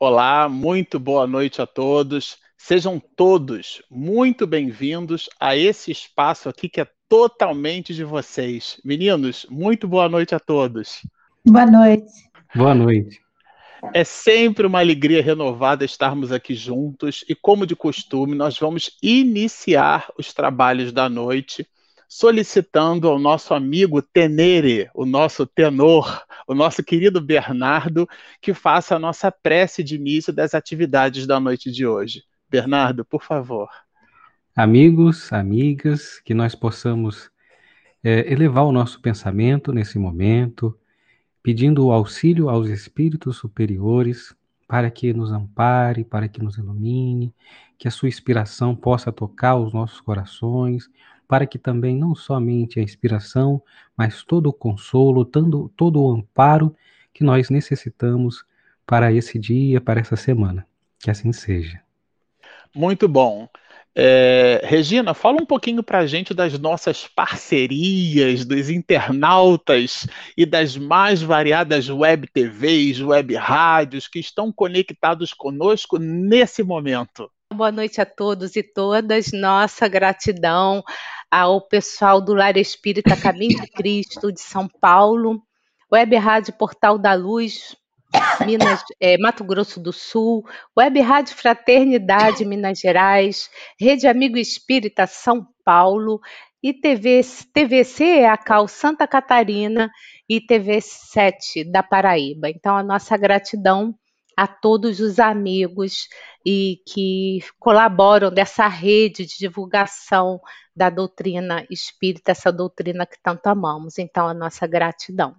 Olá, muito boa noite a todos. Sejam todos muito bem-vindos a esse espaço aqui que é totalmente de vocês. Meninos, muito boa noite a todos. Boa noite. Boa noite. É sempre uma alegria renovada estarmos aqui juntos e, como de costume, nós vamos iniciar os trabalhos da noite solicitando ao nosso amigo Tenere, o nosso tenor, o nosso querido Bernardo, que faça a nossa prece de início das atividades da noite de hoje. Bernardo, por favor. Amigos, amigas, que nós possamos é, elevar o nosso pensamento nesse momento, pedindo o auxílio aos espíritos superiores para que nos ampare, para que nos ilumine, que a sua inspiração possa tocar os nossos corações, para que também não somente a inspiração, mas todo o consolo, todo, todo o amparo que nós necessitamos para esse dia, para essa semana. Que assim seja. Muito bom. É, Regina, fala um pouquinho para a gente das nossas parcerias, dos internautas e das mais variadas web TVs, web rádios que estão conectados conosco nesse momento. Boa noite a todos e todas. Nossa gratidão ao pessoal do Lar Espírita Caminho de Cristo de São Paulo, Web Rádio Portal da Luz, Minas, é, Mato Grosso do Sul, Web Rádio Fraternidade Minas Gerais, Rede Amigo Espírita São Paulo e TV, TVC Cal Santa Catarina e TV 7 da Paraíba. Então a nossa gratidão a todos os amigos e que colaboram dessa rede de divulgação da doutrina espírita, essa doutrina que tanto amamos. Então, a nossa gratidão.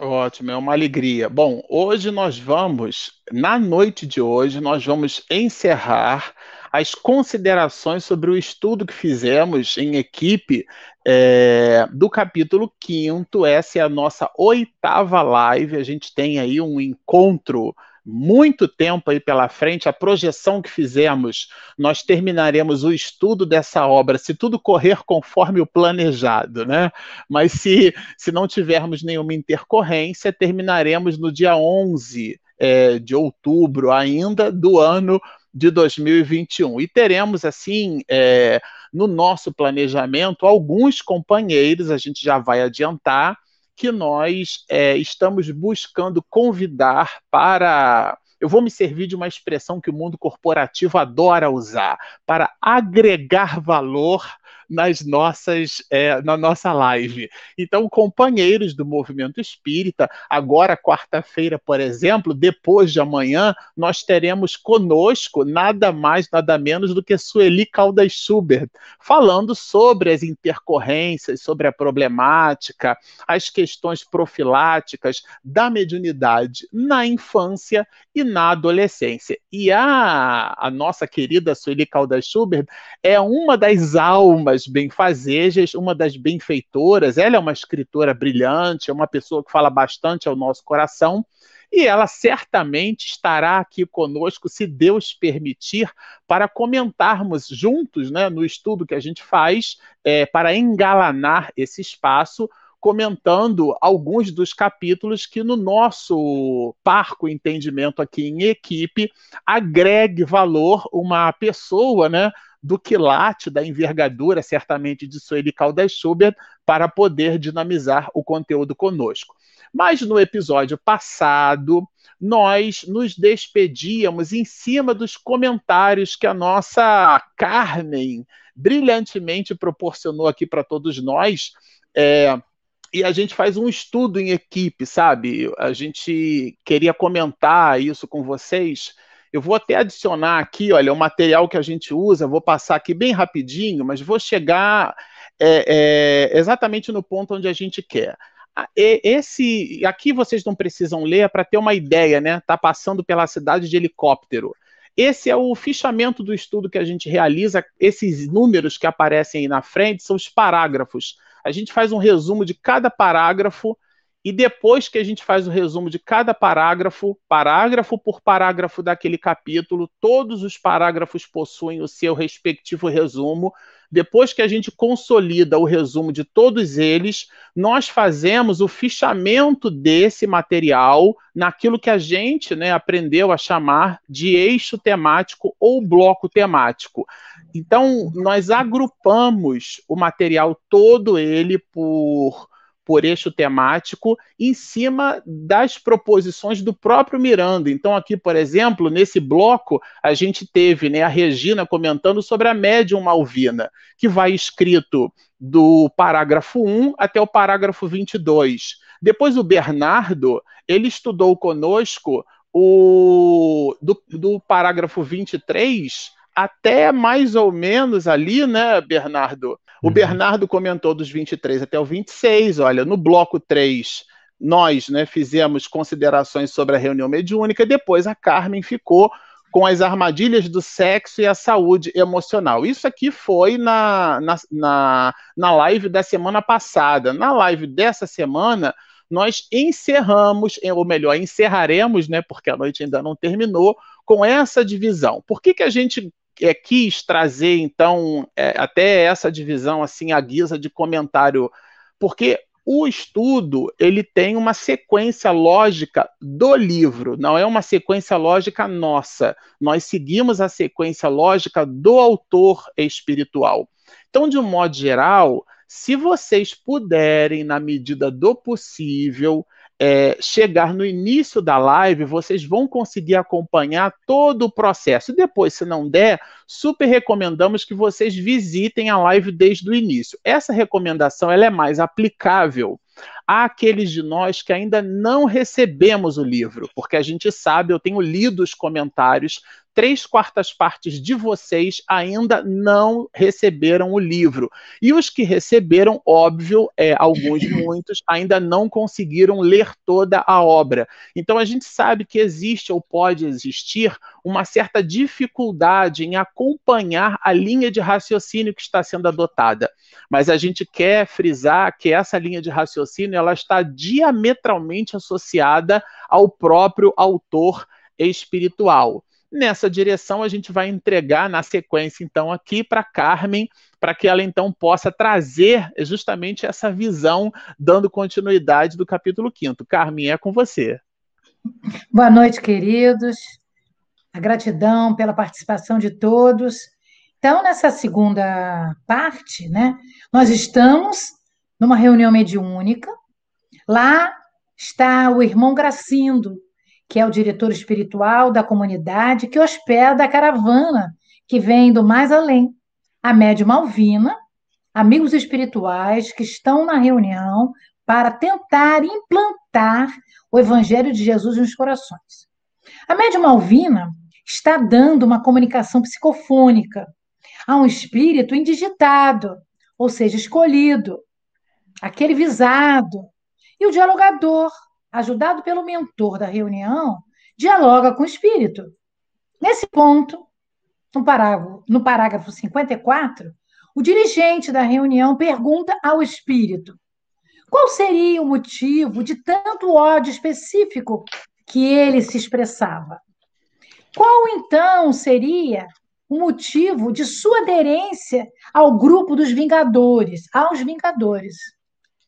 Ótimo, é uma alegria. Bom, hoje nós vamos, na noite de hoje, nós vamos encerrar as considerações sobre o estudo que fizemos em equipe é, do capítulo 5. Essa é a nossa oitava live. A gente tem aí um encontro muito tempo aí pela frente, a projeção que fizemos, nós terminaremos o estudo dessa obra, se tudo correr conforme o planejado, né? Mas se, se não tivermos nenhuma intercorrência, terminaremos no dia 11 é, de outubro ainda do ano de 2021. E teremos, assim, é, no nosso planejamento, alguns companheiros, a gente já vai adiantar, que nós é, estamos buscando convidar para. Eu vou me servir de uma expressão que o mundo corporativo adora usar, para agregar valor nas nossas, é, na nossa live. Então, companheiros do movimento espírita, agora, quarta-feira, por exemplo, depois de amanhã, nós teremos conosco nada mais, nada menos do que Sueli Caldas Schubert, falando sobre as intercorrências, sobre a problemática, as questões profiláticas da mediunidade na infância e na adolescência. E a, a nossa querida Sueli Caldas Schubert é uma das almas das benfazejas, uma das benfeitoras. Ela é uma escritora brilhante, é uma pessoa que fala bastante ao nosso coração. E ela certamente estará aqui conosco, se Deus permitir, para comentarmos juntos, né, no estudo que a gente faz, é, para engalanar esse espaço, comentando alguns dos capítulos que, no nosso parco entendimento aqui em equipe, agregue valor uma pessoa, né? Do quilate, da envergadura, certamente, de Sueli Caldas Schubert, para poder dinamizar o conteúdo conosco. Mas no episódio passado, nós nos despedíamos em cima dos comentários que a nossa Carmen brilhantemente proporcionou aqui para todos nós. É, e a gente faz um estudo em equipe, sabe? A gente queria comentar isso com vocês eu vou até adicionar aqui, olha, o material que a gente usa, vou passar aqui bem rapidinho, mas vou chegar é, é, exatamente no ponto onde a gente quer. Esse aqui vocês não precisam ler para ter uma ideia, né? Tá passando pela cidade de helicóptero. Esse é o fichamento do estudo que a gente realiza. Esses números que aparecem aí na frente são os parágrafos. A gente faz um resumo de cada parágrafo e depois que a gente faz o resumo de cada parágrafo, parágrafo por parágrafo daquele capítulo, todos os parágrafos possuem o seu respectivo resumo. Depois que a gente consolida o resumo de todos eles, nós fazemos o fichamento desse material naquilo que a gente né, aprendeu a chamar de eixo temático ou bloco temático. Então, nós agrupamos o material todo ele por por eixo temático em cima das proposições do próprio Miranda. Então, aqui, por exemplo, nesse bloco, a gente teve né, a Regina comentando sobre a médium Malvina, que vai escrito do parágrafo 1 até o parágrafo 22. Depois, o Bernardo, ele estudou conosco o do, do parágrafo 23 até mais ou menos ali, né, Bernardo? O uhum. Bernardo comentou dos 23 até o 26. Olha, no bloco 3, nós né, fizemos considerações sobre a reunião mediúnica, depois a Carmen ficou com as armadilhas do sexo e a saúde emocional. Isso aqui foi na, na, na, na live da semana passada. Na live dessa semana, nós encerramos, ou melhor, encerraremos, né, porque a noite ainda não terminou, com essa divisão. Por que, que a gente é, quis trazer, então, é, até essa divisão, assim, à guisa de comentário, porque o estudo ele tem uma sequência lógica do livro, não é uma sequência lógica nossa. Nós seguimos a sequência lógica do autor espiritual. Então, de um modo geral, se vocês puderem, na medida do possível, é, chegar no início da live, vocês vão conseguir acompanhar todo o processo. Depois, se não der, super recomendamos que vocês visitem a live desde o início. Essa recomendação ela é mais aplicável àqueles de nós que ainda não recebemos o livro, porque a gente sabe, eu tenho lido os comentários, três quartas partes de vocês ainda não receberam o livro. E os que receberam, óbvio, é, alguns, muitos, ainda não conseguiram ler toda a obra. Então a gente sabe que existe ou pode existir uma certa dificuldade em acompanhar a linha de raciocínio que está sendo adotada. Mas a gente quer frisar que essa linha de raciocínio ela está diametralmente associada ao próprio autor espiritual. Nessa direção, a gente vai entregar na sequência, então, aqui para Carmen, para que ela então possa trazer justamente essa visão, dando continuidade do capítulo 5. Carmen, é com você. Boa noite, queridos. A gratidão pela participação de todos. Então, nessa segunda parte, né, nós estamos numa reunião mediúnica. Lá está o irmão Gracindo, que é o diretor espiritual da comunidade que hospeda a caravana que vem do mais além. A médium Malvina, amigos espirituais que estão na reunião para tentar implantar o evangelho de Jesus nos corações. A médium Malvina está dando uma comunicação psicofônica a um espírito indigitado, ou seja, escolhido, aquele visado, e o dialogador, ajudado pelo mentor da reunião, dialoga com o espírito. Nesse ponto, no parágrafo, no parágrafo 54, o dirigente da reunião pergunta ao espírito qual seria o motivo de tanto ódio específico que ele se expressava. Qual então seria o motivo de sua aderência ao grupo dos Vingadores, aos Vingadores?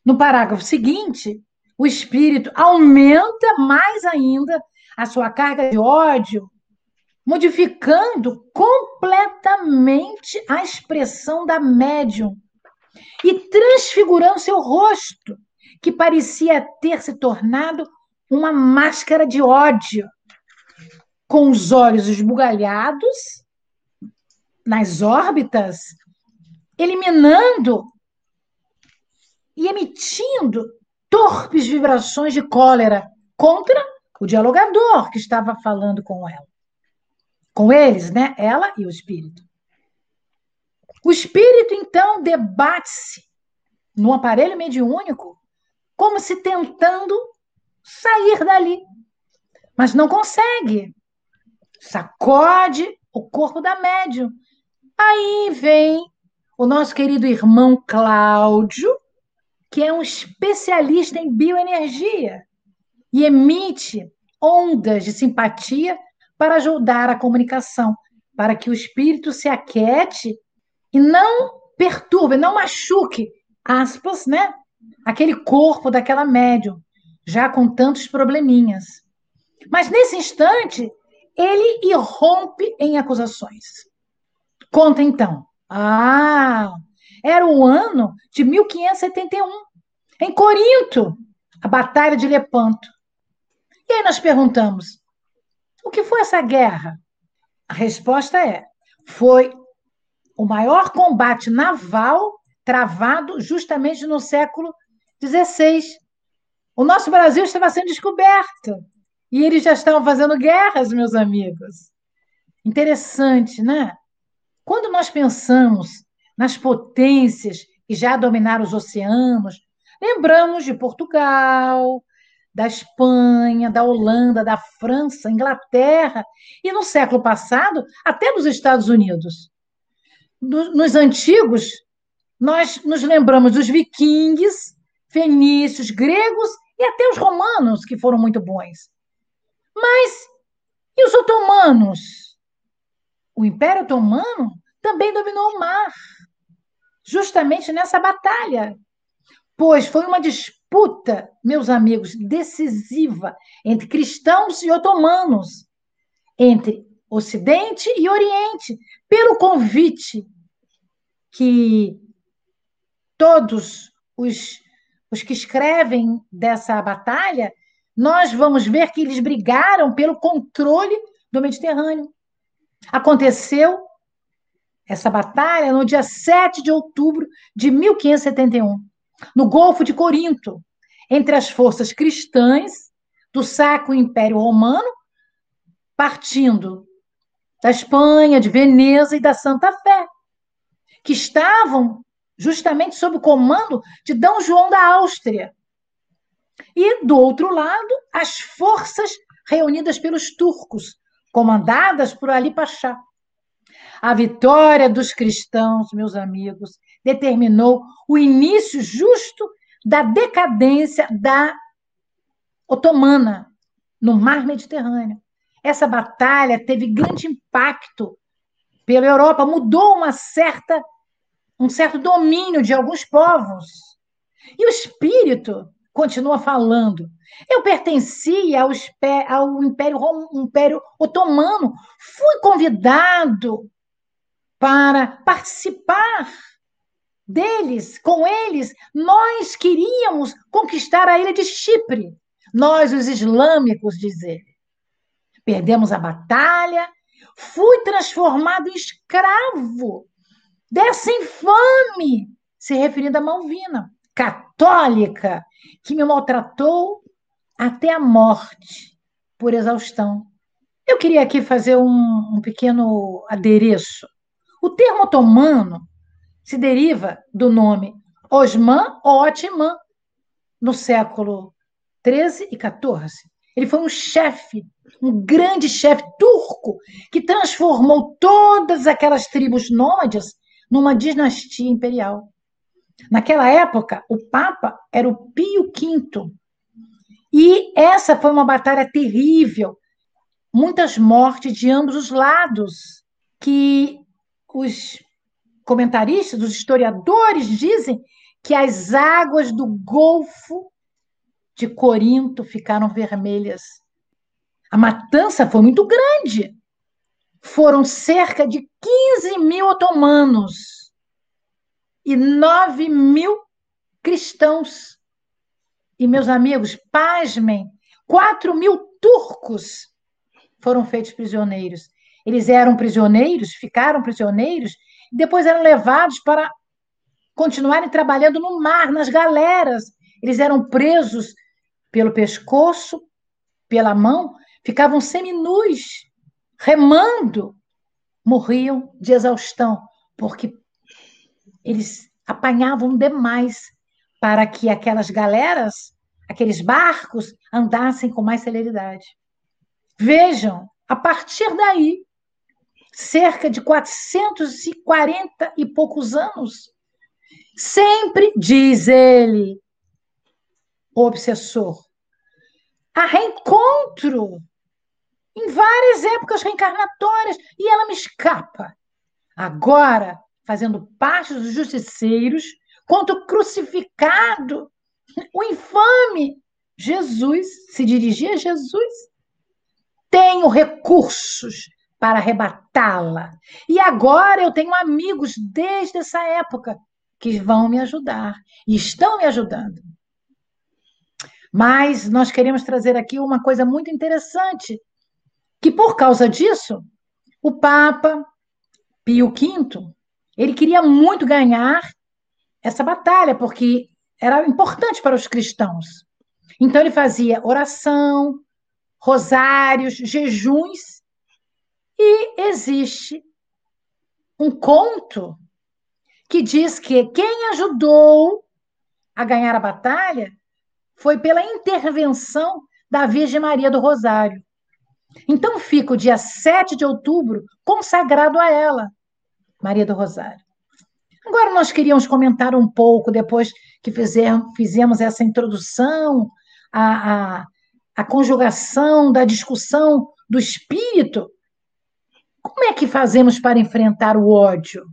No parágrafo seguinte, o espírito aumenta mais ainda a sua carga de ódio, modificando completamente a expressão da médium e transfigurando seu rosto, que parecia ter se tornado uma máscara de ódio, com os olhos esbugalhados nas órbitas, eliminando e emitindo torpes vibrações de cólera contra o dialogador que estava falando com ela. Com eles, né? Ela e o espírito. O espírito, então, debate-se no aparelho mediúnico como se tentando sair dali, mas não consegue. Sacode o corpo da médium. Aí vem o nosso querido irmão Cláudio, que é um especialista em bioenergia e emite ondas de simpatia para ajudar a comunicação, para que o espírito se aquete e não perturbe, não machuque, aspas, né? Aquele corpo daquela médium, já com tantos probleminhas. Mas nesse instante, ele irrompe em acusações. Conta então. Ah, era o ano de 1571, em Corinto, a Batalha de Lepanto. E aí nós perguntamos: o que foi essa guerra? A resposta é: foi o maior combate naval travado justamente no século XVI. O nosso Brasil estava sendo descoberto e eles já estavam fazendo guerras, meus amigos. Interessante, né? Quando nós pensamos nas potências que já dominaram os oceanos, lembramos de Portugal, da Espanha, da Holanda, da França, Inglaterra e no século passado até dos Estados Unidos. Nos antigos, nós nos lembramos dos vikings, fenícios, gregos e até os romanos, que foram muito bons. Mas e os otomanos? O Império Otomano também dominou o mar, justamente nessa batalha, pois foi uma disputa, meus amigos, decisiva entre cristãos e otomanos, entre Ocidente e Oriente, pelo convite que todos os, os que escrevem dessa batalha, nós vamos ver que eles brigaram pelo controle do Mediterrâneo. Aconteceu essa batalha no dia 7 de outubro de 1571 no Golfo de Corinto, entre as forças cristãs do Sacro Império Romano, partindo da Espanha, de Veneza e da Santa Fé, que estavam justamente sob o comando de D. João da Áustria. E, do outro lado, as forças reunidas pelos turcos, comandadas por Ali Pachá. A vitória dos cristãos, meus amigos, determinou o início justo da decadência da otomana no mar Mediterrâneo. Essa batalha teve grande impacto pela Europa, mudou uma certa um certo domínio de alguns povos. E o espírito continua falando. Eu pertencia ao, ao Império, Império Otomano, fui convidado para participar deles, com eles, nós queríamos conquistar a ilha de Chipre. Nós, os islâmicos, diz ele. Perdemos a batalha, fui transformado em escravo dessa infame, se referindo a Malvina, católica, que me maltratou até a morte por exaustão. Eu queria aqui fazer um, um pequeno adereço. O termo otomano se deriva do nome Osman ou no século 13 e 14. Ele foi um chefe, um grande chefe turco, que transformou todas aquelas tribos nômades numa dinastia imperial. Naquela época, o Papa era o Pio V. E essa foi uma batalha terrível, muitas mortes de ambos os lados, que os comentaristas, os historiadores dizem que as águas do Golfo de Corinto ficaram vermelhas. A matança foi muito grande. Foram cerca de 15 mil otomanos e 9 mil cristãos. E, meus amigos, pasmem, 4 mil turcos foram feitos prisioneiros. Eles eram prisioneiros, ficaram prisioneiros depois eram levados para continuarem trabalhando no mar, nas galeras. Eles eram presos pelo pescoço, pela mão, ficavam seminus, remando, morriam de exaustão, porque eles apanhavam demais para que aquelas galeras, aqueles barcos, andassem com mais celeridade. Vejam, a partir daí, cerca de 440 e poucos anos. Sempre, diz ele, o obsessor, há reencontro em várias épocas reencarnatórias e ela me escapa. Agora fazendo parte dos justiceiros, quanto o crucificado, o infame Jesus, se dirigia a Jesus. Tenho recursos para arrebatá-la. E agora eu tenho amigos desde essa época que vão me ajudar e estão me ajudando. Mas nós queremos trazer aqui uma coisa muito interessante, que por causa disso, o Papa Pio V, ele queria muito ganhar essa batalha, porque era importante para os cristãos. Então ele fazia oração, rosários, jejuns, e existe um conto que diz que quem ajudou a ganhar a batalha foi pela intervenção da Virgem Maria do Rosário. Então fica o dia 7 de outubro consagrado a ela, Maria do Rosário. Agora nós queríamos comentar um pouco, depois que fizemos, essa introdução, a, a, a conjugação da discussão do espírito, como é que fazemos para enfrentar o ódio?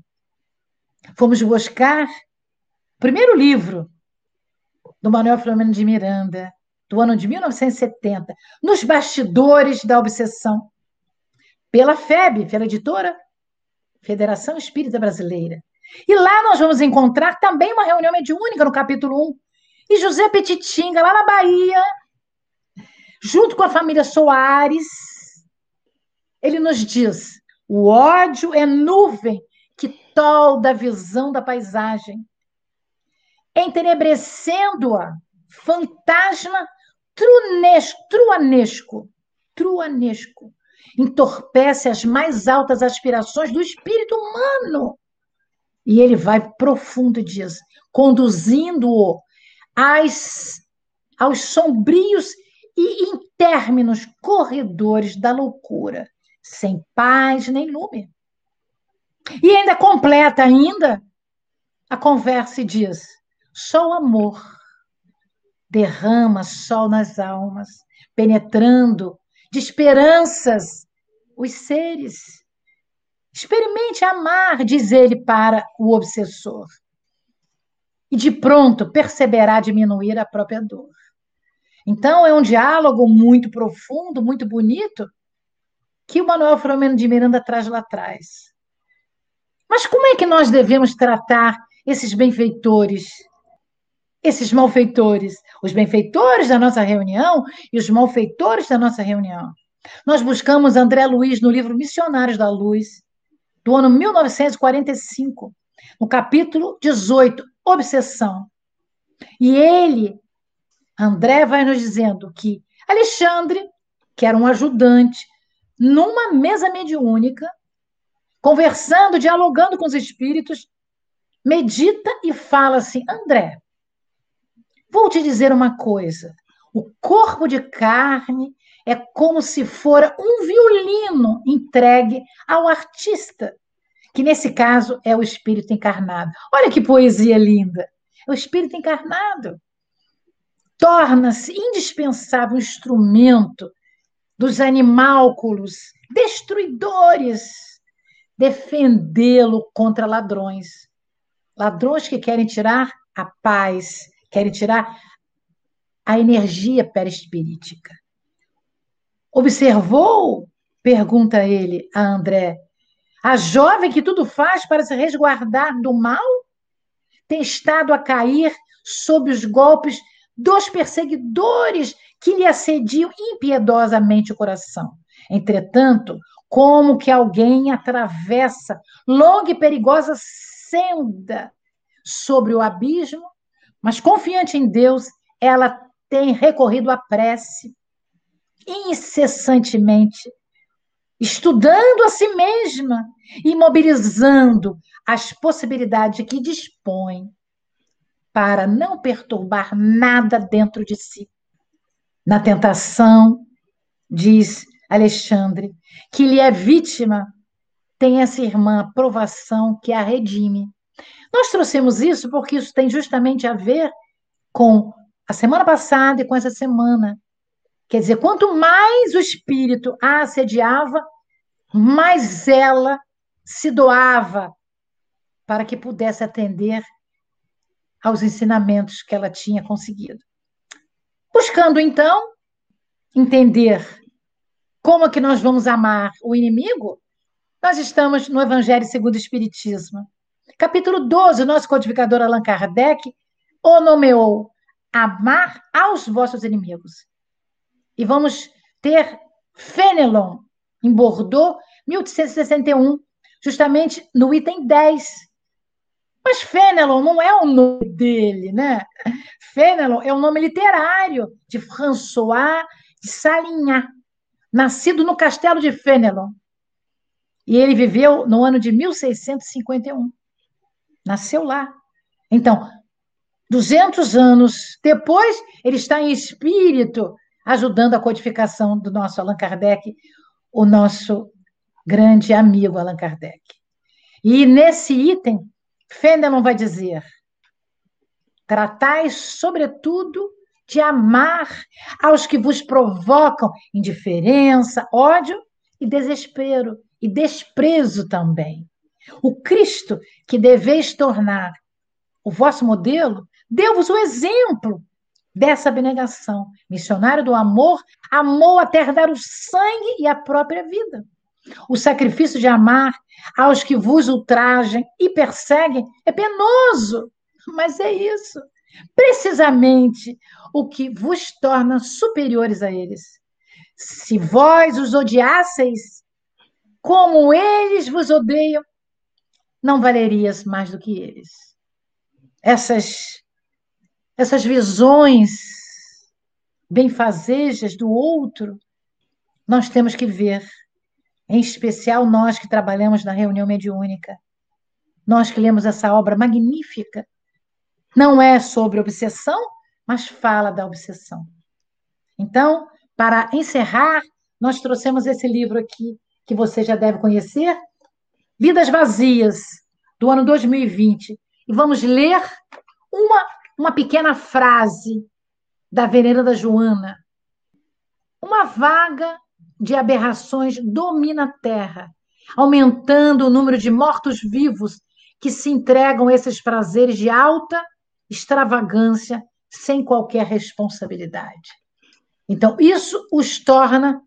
Fomos buscar o primeiro livro do Manuel Filomeno de Miranda, do ano de 1970, nos bastidores da obsessão, pela FEB, pela editora Federação Espírita Brasileira. E lá nós vamos encontrar também uma reunião mediúnica no capítulo 1. E José Petitinga, lá na Bahia, junto com a família Soares, ele nos diz: o ódio é nuvem que tolda a visão da paisagem, entenebrecendo-a, fantasma trunesco, truanesco, truanesco, entorpece as mais altas aspirações do espírito humano. E ele vai profundo e diz, conduzindo-o aos sombrios e interminos corredores da loucura, sem paz nem lume. E ainda completa ainda a conversa e diz: só o amor derrama sol nas almas, penetrando de esperanças os seres Experimente amar, diz ele para o obsessor. E de pronto perceberá diminuir a própria dor. Então, é um diálogo muito profundo, muito bonito, que o Manuel Filomeno de Miranda traz lá atrás. Mas como é que nós devemos tratar esses benfeitores, esses malfeitores? Os benfeitores da nossa reunião e os malfeitores da nossa reunião. Nós buscamos André Luiz no livro Missionários da Luz, do ano 1945, no capítulo 18, Obsessão. E ele, André, vai nos dizendo que Alexandre, que era um ajudante, numa mesa mediúnica, conversando, dialogando com os espíritos, medita e fala assim: André, vou te dizer uma coisa. O corpo de carne é como se fora um violino entregue ao artista, que nesse caso é o espírito encarnado. Olha que poesia linda! É o espírito encarnado. Torna-se indispensável um instrumento dos animálculos destruidores, defendê-lo contra ladrões. Ladrões que querem tirar a paz, querem tirar a energia perispirítica. Observou? Pergunta ele a André. A jovem que tudo faz para se resguardar do mal tem estado a cair sob os golpes dos perseguidores que lhe assediam impiedosamente o coração. Entretanto, como que alguém atravessa longa e perigosa senda sobre o abismo, mas confiante em Deus, ela tem recorrido à prece, incessantemente, estudando a si mesma e mobilizando as possibilidades que dispõe para não perturbar nada dentro de si. Na tentação, diz Alexandre, que lhe é vítima, tem essa irmã aprovação que a redime. Nós trouxemos isso porque isso tem justamente a ver com a semana passada e com essa semana, Quer dizer, quanto mais o espírito a assediava, mais ela se doava para que pudesse atender aos ensinamentos que ela tinha conseguido. Buscando então entender como é que nós vamos amar o inimigo, nós estamos no Evangelho segundo o Espiritismo. Capítulo 12, o nosso codificador Allan Kardec o nomeou amar aos vossos inimigos. E vamos ter Fenelon, em Bordeaux, 1861, justamente no item 10. Mas Fenelon não é o nome dele, né? Fenelon é o nome literário de François de Salignac, nascido no castelo de Fenelon. E ele viveu no ano de 1651. Nasceu lá. Então, 200 anos depois, ele está em espírito ajudando a codificação do nosso Allan Kardec, o nosso grande amigo Allan Kardec. E nesse item, Fenelon vai dizer: tratais, sobretudo, de amar aos que vos provocam indiferença, ódio e desespero, e desprezo também. O Cristo que deveis tornar o vosso modelo, deu-vos o exemplo dessa abnegação. Missionário do amor, amou até dar o sangue e a própria vida. O sacrifício de amar aos que vos ultrajem e perseguem é penoso, mas é isso. Precisamente o que vos torna superiores a eles. Se vós os odiasseis como eles vos odeiam, não valerias mais do que eles. Essas essas visões benfazejas do outro, nós temos que ver, em especial nós que trabalhamos na reunião mediúnica, nós que lemos essa obra magnífica, não é sobre obsessão, mas fala da obsessão. Então, para encerrar, nós trouxemos esse livro aqui, que você já deve conhecer, Vidas Vazias, do ano 2020. E vamos ler uma uma pequena frase da Veneranda Joana. Uma vaga de aberrações domina a Terra, aumentando o número de mortos-vivos que se entregam a esses prazeres de alta extravagância sem qualquer responsabilidade. Então, isso os torna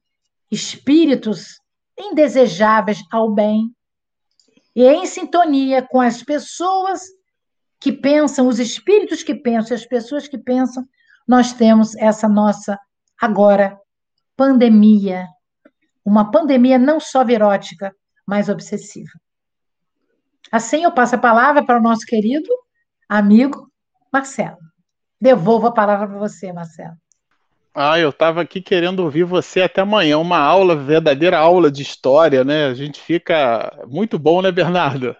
espíritos indesejáveis ao bem e em sintonia com as pessoas que pensam, os espíritos que pensam, as pessoas que pensam, nós temos essa nossa, agora, pandemia. Uma pandemia não só virótica, mas obsessiva. Assim, eu passo a palavra para o nosso querido amigo Marcelo. Devolvo a palavra para você, Marcelo. Ah, eu estava aqui querendo ouvir você até amanhã, uma aula, verdadeira aula de história, né? A gente fica muito bom, né, Bernardo?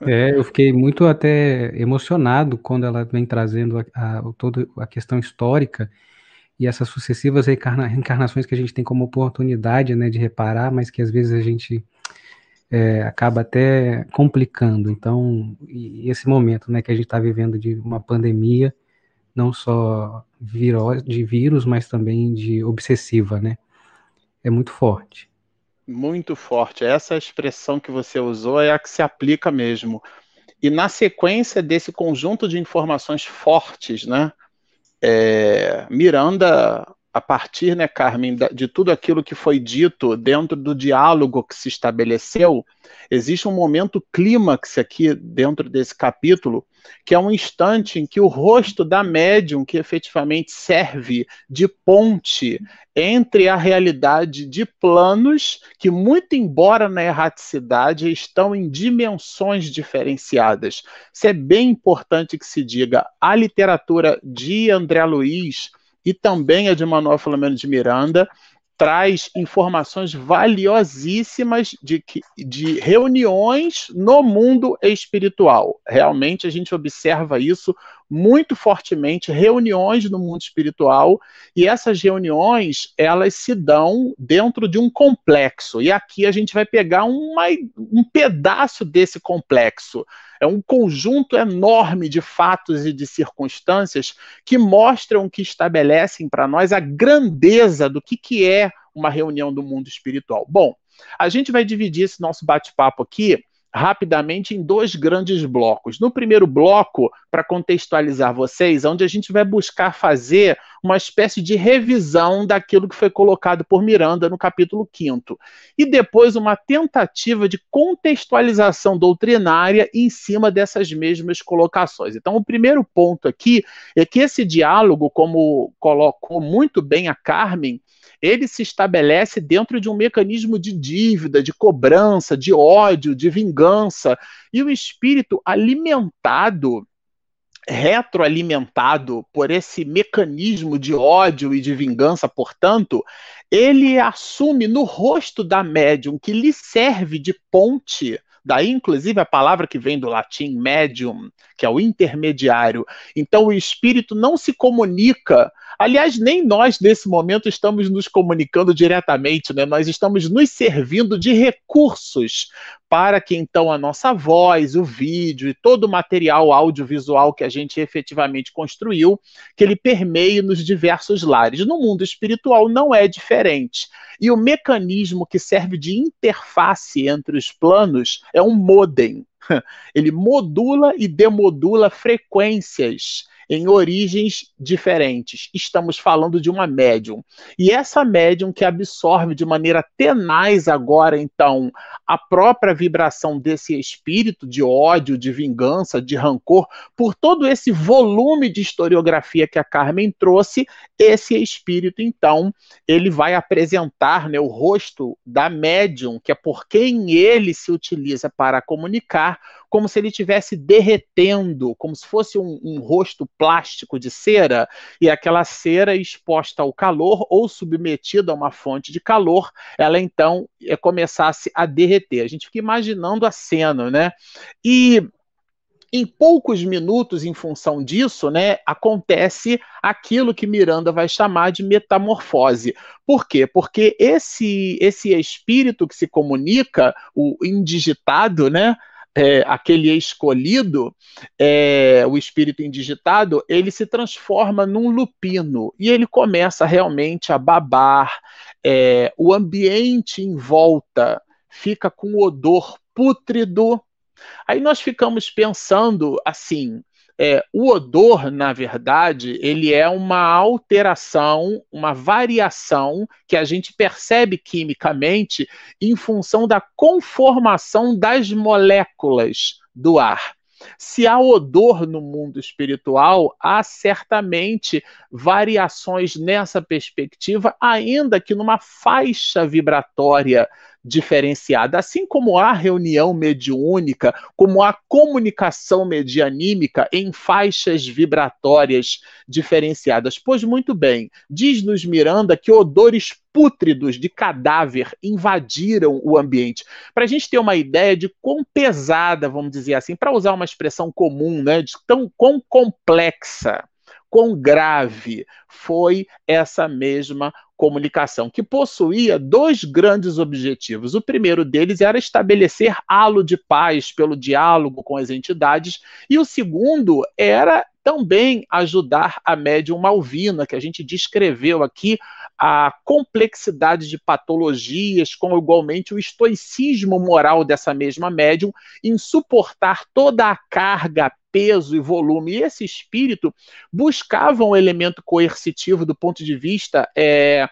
É, eu fiquei muito até emocionado quando ela vem trazendo a, a, toda a questão histórica e essas sucessivas reencarna, reencarnações que a gente tem como oportunidade, né, de reparar, mas que às vezes a gente é, acaba até complicando. Então, esse momento, né, que a gente está vivendo de uma pandemia, não só de vírus, mas também de obsessiva, né, é muito forte muito forte. Essa expressão que você usou é a que se aplica mesmo. E na sequência desse conjunto de informações fortes, né, é, Miranda, a partir, né, Carmen, de tudo aquilo que foi dito dentro do diálogo que se estabeleceu, existe um momento clímax aqui dentro desse capítulo que é um instante em que o rosto da médium, que efetivamente serve de ponte entre a realidade de planos que, muito embora na erraticidade, estão em dimensões diferenciadas. Isso é bem importante que se diga. A literatura de André Luiz e também a de Manuel Filomeno de Miranda traz informações valiosíssimas de, de reuniões no mundo espiritual. Realmente a gente observa isso muito fortemente, reuniões no mundo espiritual, e essas reuniões, elas se dão dentro de um complexo. E aqui a gente vai pegar uma, um pedaço desse complexo. É um conjunto enorme de fatos e de circunstâncias que mostram, que estabelecem para nós a grandeza do que, que é uma reunião do mundo espiritual. Bom, a gente vai dividir esse nosso bate-papo aqui rapidamente em dois grandes blocos. No primeiro bloco, para contextualizar vocês, onde a gente vai buscar fazer uma espécie de revisão daquilo que foi colocado por Miranda no capítulo 5 e depois uma tentativa de contextualização doutrinária em cima dessas mesmas colocações. Então, o primeiro ponto aqui é que esse diálogo, como colocou muito bem a Carmen, ele se estabelece dentro de um mecanismo de dívida, de cobrança, de ódio, de vingança. E o espírito alimentado, retroalimentado por esse mecanismo de ódio e de vingança, portanto, ele assume no rosto da médium que lhe serve de ponte Daí, inclusive, a palavra que vem do latim medium, que é o intermediário. Então, o espírito não se comunica Aliás, nem nós, nesse momento, estamos nos comunicando diretamente, né? Nós estamos nos servindo de recursos para que então a nossa voz, o vídeo e todo o material audiovisual que a gente efetivamente construiu, que ele permeie nos diversos lares. No mundo espiritual não é diferente. E o mecanismo que serve de interface entre os planos é um modem. Ele modula e demodula frequências em origens diferentes. Estamos falando de uma médium. E essa médium que absorve de maneira tenaz agora, então, a própria vibração desse espírito de ódio, de vingança, de rancor, por todo esse volume de historiografia que a Carmen trouxe, esse espírito, então, ele vai apresentar né, o rosto da médium, que é por quem ele se utiliza para comunicar, como se ele estivesse derretendo, como se fosse um, um, rosto plástico de cera, e aquela cera exposta ao calor ou submetida a uma fonte de calor, ela então é, começasse a derreter. A gente fica imaginando a cena, né? E em poucos minutos, em função disso, né, acontece aquilo que Miranda vai chamar de metamorfose. Por quê? Porque esse, esse espírito que se comunica, o indigitado, né, é, aquele escolhido, é, o espírito indigitado, ele se transforma num lupino e ele começa realmente a babar. É, o ambiente em volta fica com odor pútrido. Aí nós ficamos pensando assim: é, o odor, na verdade, ele é uma alteração, uma variação que a gente percebe quimicamente em função da conformação das moléculas do ar. Se há odor no mundo espiritual, há certamente variações nessa perspectiva, ainda que numa faixa vibratória diferenciada. Assim como há reunião mediúnica, como há comunicação medianímica em faixas vibratórias diferenciadas. Pois muito bem, diz-nos Miranda que odores pútridos de cadáver invadiram o ambiente. Para a gente ter uma ideia de quão pesada, vamos dizer assim, para usar uma expressão comum, né, de tão quão complexa quão grave foi essa mesma comunicação, que possuía dois grandes objetivos. O primeiro deles era estabelecer halo de paz pelo diálogo com as entidades, e o segundo era também ajudar a médium Malvina, que a gente descreveu aqui a complexidade de patologias, com igualmente o estoicismo moral dessa mesma médium em suportar toda a carga, peso e volume. E esse espírito buscava um elemento coercitivo do ponto de vista é,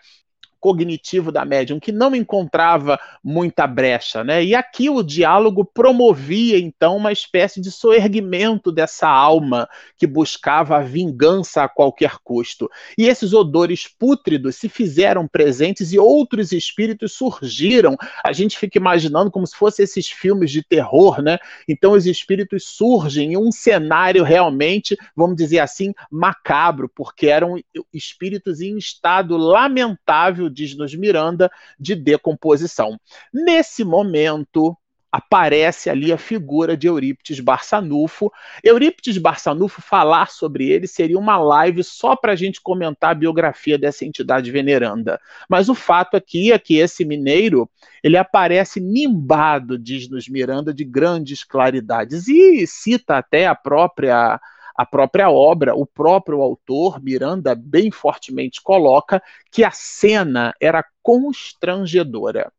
cognitivo da médium, que não encontrava muita brecha, né? E aqui o diálogo promovia então uma espécie de soerguimento dessa alma que buscava a vingança a qualquer custo. E esses odores pútridos se fizeram presentes e outros espíritos surgiram. A gente fica imaginando como se fossem esses filmes de terror, né? Então os espíritos surgem em um cenário realmente, vamos dizer assim, macabro, porque eram espíritos em estado lamentável diz-nos Miranda, de decomposição. Nesse momento, aparece ali a figura de Eurípides Barçanufo. Eurípides Barçanufo, falar sobre ele seria uma live só para a gente comentar a biografia dessa entidade veneranda. Mas o fato aqui é que esse mineiro, ele aparece nimbado, diz-nos Miranda, de grandes claridades. E cita até a própria a própria obra, o próprio autor, Miranda, bem fortemente coloca que a cena era constrangedora.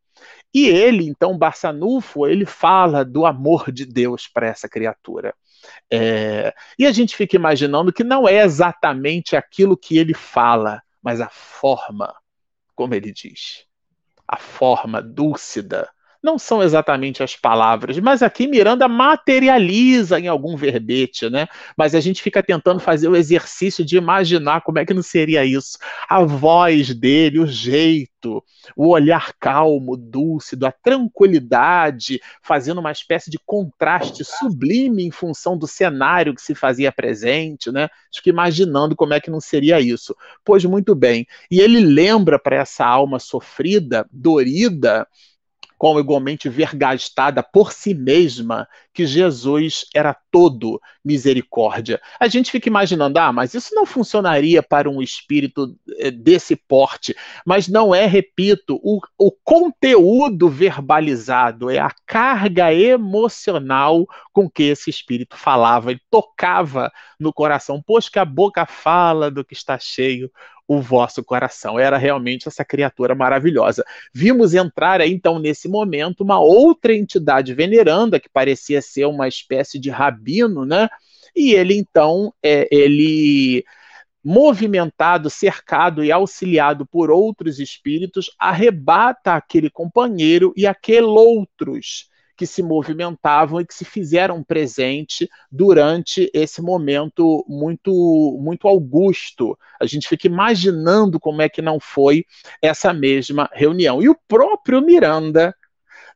E ele, então, Barçanufo, ele fala do amor de Deus para essa criatura. É, e a gente fica imaginando que não é exatamente aquilo que ele fala, mas a forma como ele diz. A forma dúlcida, não são exatamente as palavras, mas aqui Miranda materializa em algum verbete, né? Mas a gente fica tentando fazer o exercício de imaginar como é que não seria isso. A voz dele, o jeito, o olhar calmo, dúlcido, a tranquilidade, fazendo uma espécie de contraste sublime em função do cenário que se fazia presente, né? Fico imaginando como é que não seria isso. Pois muito bem. E ele lembra para essa alma sofrida, dorida, qual igualmente vergastada por si mesma, que Jesus era todo misericórdia. A gente fica imaginando, ah, mas isso não funcionaria para um espírito eh, desse porte. Mas não é, repito, o, o conteúdo verbalizado, é a carga emocional com que esse espírito falava, ele tocava no coração, pois que a boca fala do que está cheio o vosso coração. Era realmente essa criatura maravilhosa. Vimos entrar então, nesse momento, uma outra entidade veneranda, que parecia ser uma espécie de rabino, né? E ele, então, é, ele movimentado, cercado e auxiliado por outros espíritos, arrebata aquele companheiro e aquele outros que se movimentavam e que se fizeram presente durante esse momento muito muito augusto. A gente fica imaginando como é que não foi essa mesma reunião. E o próprio Miranda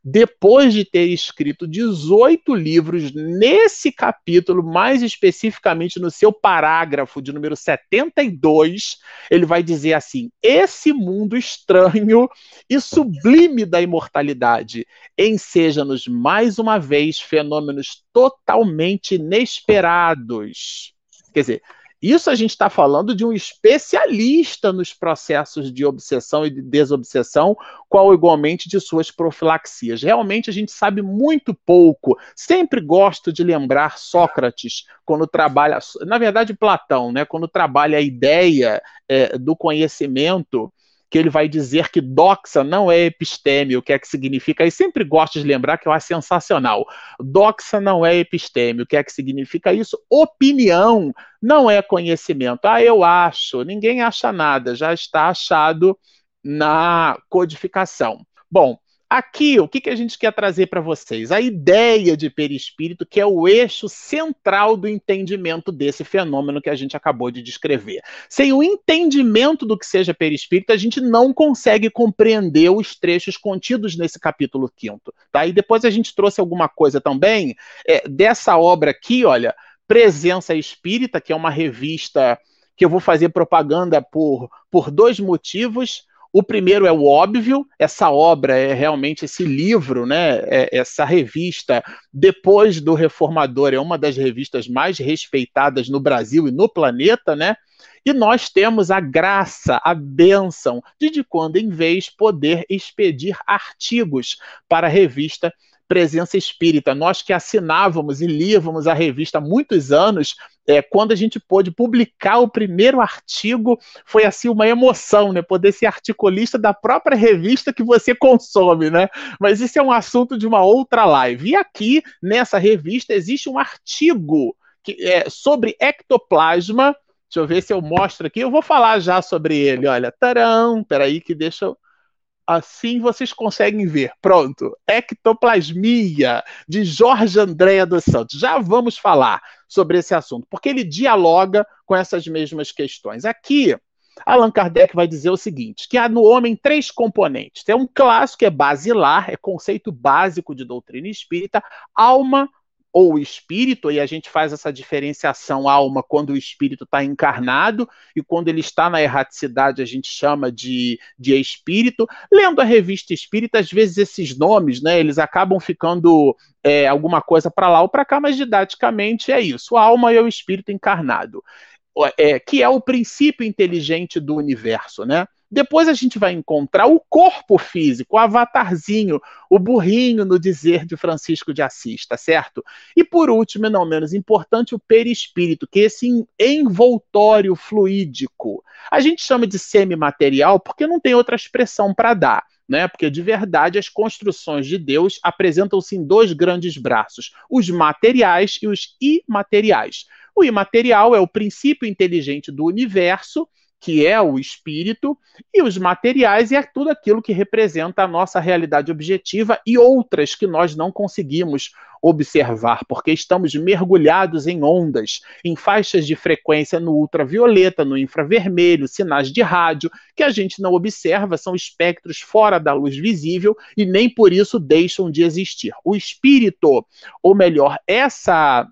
depois de ter escrito 18 livros nesse capítulo, mais especificamente no seu parágrafo de número 72, ele vai dizer assim: esse mundo estranho e sublime da imortalidade enseja-nos mais uma vez fenômenos totalmente inesperados. Quer dizer, isso a gente está falando de um especialista nos processos de obsessão e de desobsessão, qual igualmente de suas profilaxias. Realmente a gente sabe muito pouco. Sempre gosto de lembrar Sócrates quando trabalha, na verdade Platão, né, quando trabalha a ideia é, do conhecimento que ele vai dizer que doxa não é episteme, o que é que significa? E sempre gosto de lembrar que eu acho sensacional. Doxa não é episteme, o que é que significa isso? Opinião não é conhecimento. Ah, eu acho, ninguém acha nada, já está achado na codificação. Bom, Aqui, o que, que a gente quer trazer para vocês? A ideia de perispírito, que é o eixo central do entendimento desse fenômeno que a gente acabou de descrever. Sem o entendimento do que seja perispírito, a gente não consegue compreender os trechos contidos nesse capítulo quinto. Tá? E depois a gente trouxe alguma coisa também é, dessa obra aqui, olha, Presença Espírita, que é uma revista que eu vou fazer propaganda por, por dois motivos. O primeiro é o óbvio, essa obra é realmente esse livro, né? É, essa revista, depois do Reformador, é uma das revistas mais respeitadas no Brasil e no planeta, né? E nós temos a graça, a bênção de, de quando em vez, poder expedir artigos para a revista Presença Espírita. Nós que assinávamos e líamos a revista há muitos anos, é, quando a gente pôde publicar o primeiro artigo, foi assim uma emoção, né? Poder ser articulista da própria revista que você consome, né? Mas isso é um assunto de uma outra live. E aqui, nessa revista, existe um artigo que, é, sobre ectoplasma. Deixa eu ver se eu mostro aqui. Eu vou falar já sobre ele. Olha, tarão, peraí que deixa eu Assim vocês conseguem ver. Pronto. Ectoplasmia, de Jorge Andréa dos Santos. Já vamos falar sobre esse assunto, porque ele dialoga com essas mesmas questões. Aqui, Allan Kardec vai dizer o seguinte: que há no homem três componentes. Tem um clássico que é basilar, é conceito básico de doutrina espírita, alma, ou espírito, e a gente faz essa diferenciação alma quando o espírito está encarnado, e quando ele está na erraticidade a gente chama de, de espírito. Lendo a revista espírita, às vezes esses nomes, né, eles acabam ficando é, alguma coisa para lá ou para cá, mas didaticamente é isso: a alma é o espírito encarnado, é, que é o princípio inteligente do universo, né? Depois a gente vai encontrar o corpo físico, o avatarzinho, o burrinho no dizer de Francisco de Assis, tá certo? E por último, e não menos importante, o perispírito, que é esse envoltório fluídico. A gente chama de semimaterial porque não tem outra expressão para dar. Né? Porque de verdade as construções de Deus apresentam-se em dois grandes braços: os materiais e os imateriais. O imaterial é o princípio inteligente do universo que é o espírito, e os materiais é tudo aquilo que representa a nossa realidade objetiva e outras que nós não conseguimos observar, porque estamos mergulhados em ondas, em faixas de frequência no ultravioleta, no infravermelho, sinais de rádio, que a gente não observa, são espectros fora da luz visível e nem por isso deixam de existir. O espírito, ou melhor, essa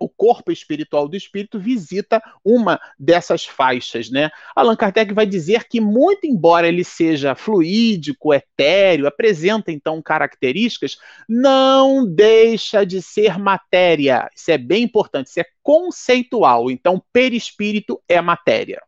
o corpo espiritual do espírito visita uma dessas faixas, né? Allan Kardec vai dizer que muito embora ele seja fluídico, etéreo, apresenta então características, não deixa de ser matéria. Isso é bem importante, isso é conceitual. Então, perispírito é matéria.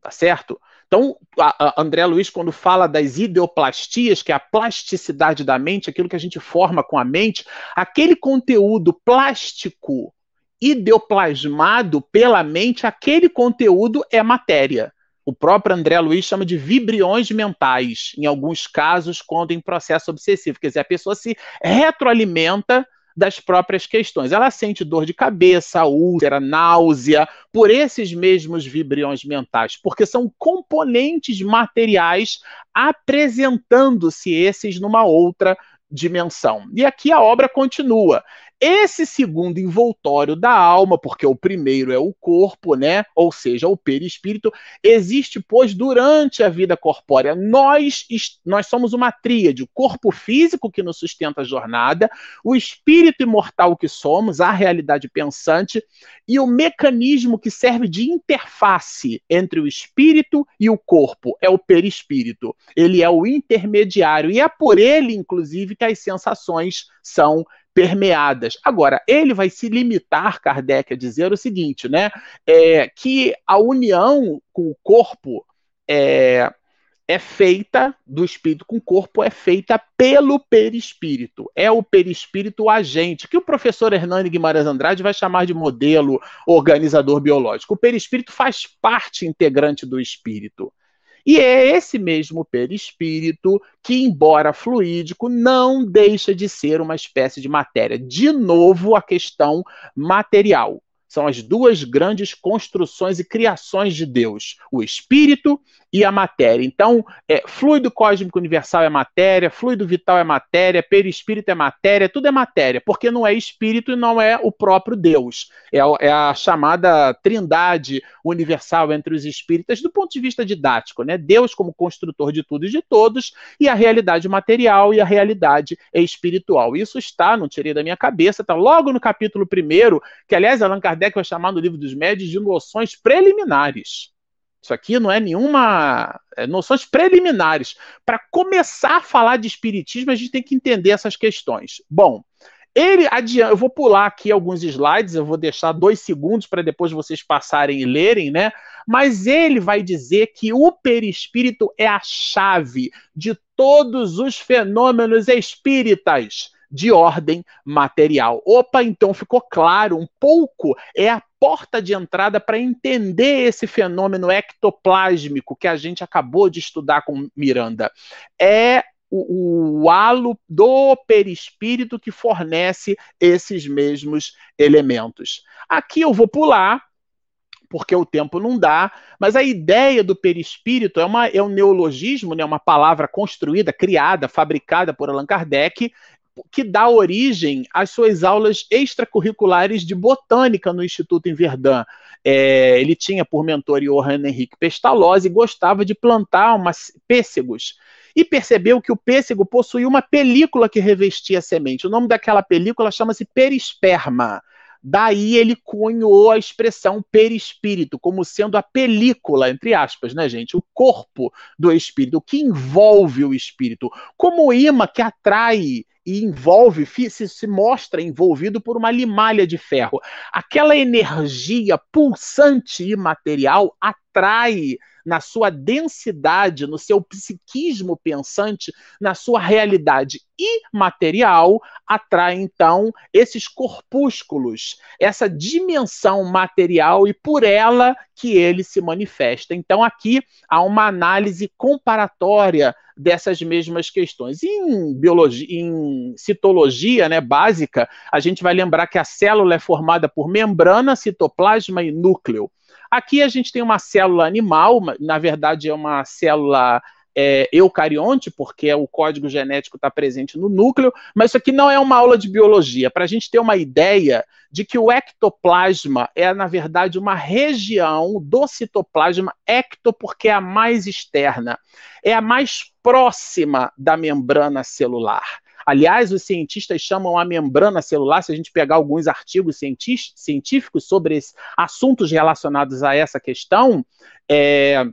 Tá certo? Então, a, André Luiz, quando fala das ideoplastias, que é a plasticidade da mente, aquilo que a gente forma com a mente, aquele conteúdo plástico ideoplasmado pela mente, aquele conteúdo é matéria. O próprio André Luiz chama de vibriões mentais, em alguns casos, quando em processo obsessivo. Quer dizer, a pessoa se retroalimenta das próprias questões. Ela sente dor de cabeça, úlcera, náusea, por esses mesmos vibriões mentais, porque são componentes materiais apresentando-se esses numa outra dimensão. E aqui a obra continua. Esse segundo envoltório da alma, porque o primeiro é o corpo, né? Ou seja, o perispírito, existe, pois, durante a vida corpórea. Nós, nós somos uma tríade: o corpo físico que nos sustenta a jornada, o espírito imortal que somos, a realidade pensante, e o mecanismo que serve de interface entre o espírito e o corpo é o perispírito. Ele é o intermediário, e é por ele, inclusive, que as sensações são permeadas. Agora, ele vai se limitar, Kardec, a dizer o seguinte, né? É, que a união com o corpo é, é feita, do espírito com o corpo, é feita pelo perispírito. É o perispírito o agente, que o professor Hernani Guimarães Andrade vai chamar de modelo organizador biológico. O perispírito faz parte integrante do espírito. E é esse mesmo perispírito que, embora fluídico, não deixa de ser uma espécie de matéria. De novo, a questão material. São as duas grandes construções e criações de Deus: o espírito e a matéria. Então, é, fluido cósmico universal é matéria, fluido vital é matéria, perispírito é matéria, tudo é matéria, porque não é espírito e não é o próprio Deus. É, é a chamada trindade universal entre os espíritas do ponto de vista didático, né? Deus como construtor de tudo e de todos, e a realidade material e a realidade espiritual. Isso está, não tirei da minha cabeça, está logo no capítulo primeiro, que aliás Allan Kardec vai chamar no livro dos médios de noções preliminares. Isso aqui não é nenhuma. É noções preliminares. Para começar a falar de espiritismo, a gente tem que entender essas questões. Bom, ele adianta. Eu vou pular aqui alguns slides, eu vou deixar dois segundos para depois vocês passarem e lerem, né? Mas ele vai dizer que o perispírito é a chave de todos os fenômenos espíritas de ordem material. Opa, então ficou claro um pouco, é a porta de entrada para entender esse fenômeno ectoplásmico que a gente acabou de estudar com Miranda. É o, o, halo do perispírito que fornece esses mesmos elementos. Aqui eu vou pular, porque o tempo não dá, mas a ideia do perispírito é, uma, é um neologismo, né, uma palavra construída, criada, fabricada por Allan Kardec, que dá origem às suas aulas extracurriculares de botânica no Instituto em Verdun. É, ele tinha por mentor Johann Henrique Pestalozzi e gostava de plantar umas pêssegos. E percebeu que o pêssego possuía uma película que revestia a semente. O nome daquela película chama-se perisperma. Daí ele cunhou a expressão perispírito, como sendo a película, entre aspas, né, gente? O corpo do espírito, o que envolve o espírito. Como o imã que atrai e envolve, se, se mostra envolvido por uma limalha de ferro. Aquela energia pulsante e material atrai na sua densidade, no seu psiquismo pensante, na sua realidade imaterial, atrai então esses corpúsculos, essa dimensão material e por ela que ele se manifesta. Então aqui há uma análise comparatória dessas mesmas questões. Em biologia, em citologia, né, básica, a gente vai lembrar que a célula é formada por membrana, citoplasma e núcleo. Aqui a gente tem uma célula animal, na verdade é uma célula é, eucarionte, porque o código genético está presente no núcleo, mas isso aqui não é uma aula de biologia. Para a gente ter uma ideia de que o ectoplasma é, na verdade, uma região do citoplasma, ecto, porque é a mais externa, é a mais próxima da membrana celular. Aliás, os cientistas chamam a membrana celular, se a gente pegar alguns artigos científicos sobre assuntos relacionados a essa questão, é,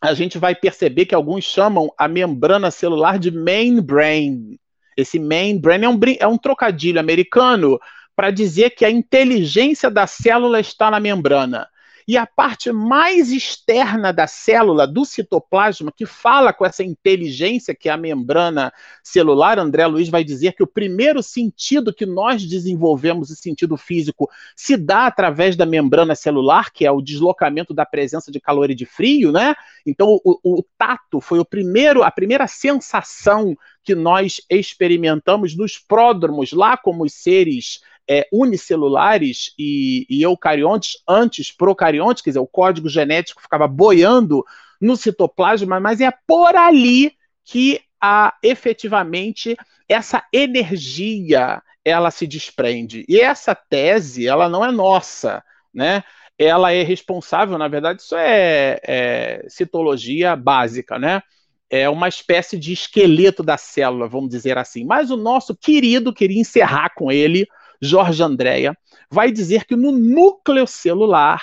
a gente vai perceber que alguns chamam a membrana celular de membrane. Esse membrane é um, é um trocadilho americano para dizer que a inteligência da célula está na membrana. E a parte mais externa da célula, do citoplasma, que fala com essa inteligência que é a membrana celular, André Luiz vai dizer que o primeiro sentido que nós desenvolvemos, o sentido físico, se dá através da membrana celular, que é o deslocamento da presença de calor e de frio, né? Então, o, o tato foi o primeiro, a primeira sensação que nós experimentamos nos pródromos, lá como os seres é, unicelulares e, e eucariontes, antes procariontes, quer dizer, o código genético ficava boiando no citoplasma, mas é por ali que a, efetivamente essa energia ela se desprende. E essa tese, ela não é nossa, né? Ela é responsável, na verdade, isso é, é citologia básica, né? é uma espécie de esqueleto da célula, vamos dizer assim. Mas o nosso querido, queria encerrar com ele, Jorge Andréa, vai dizer que no núcleo celular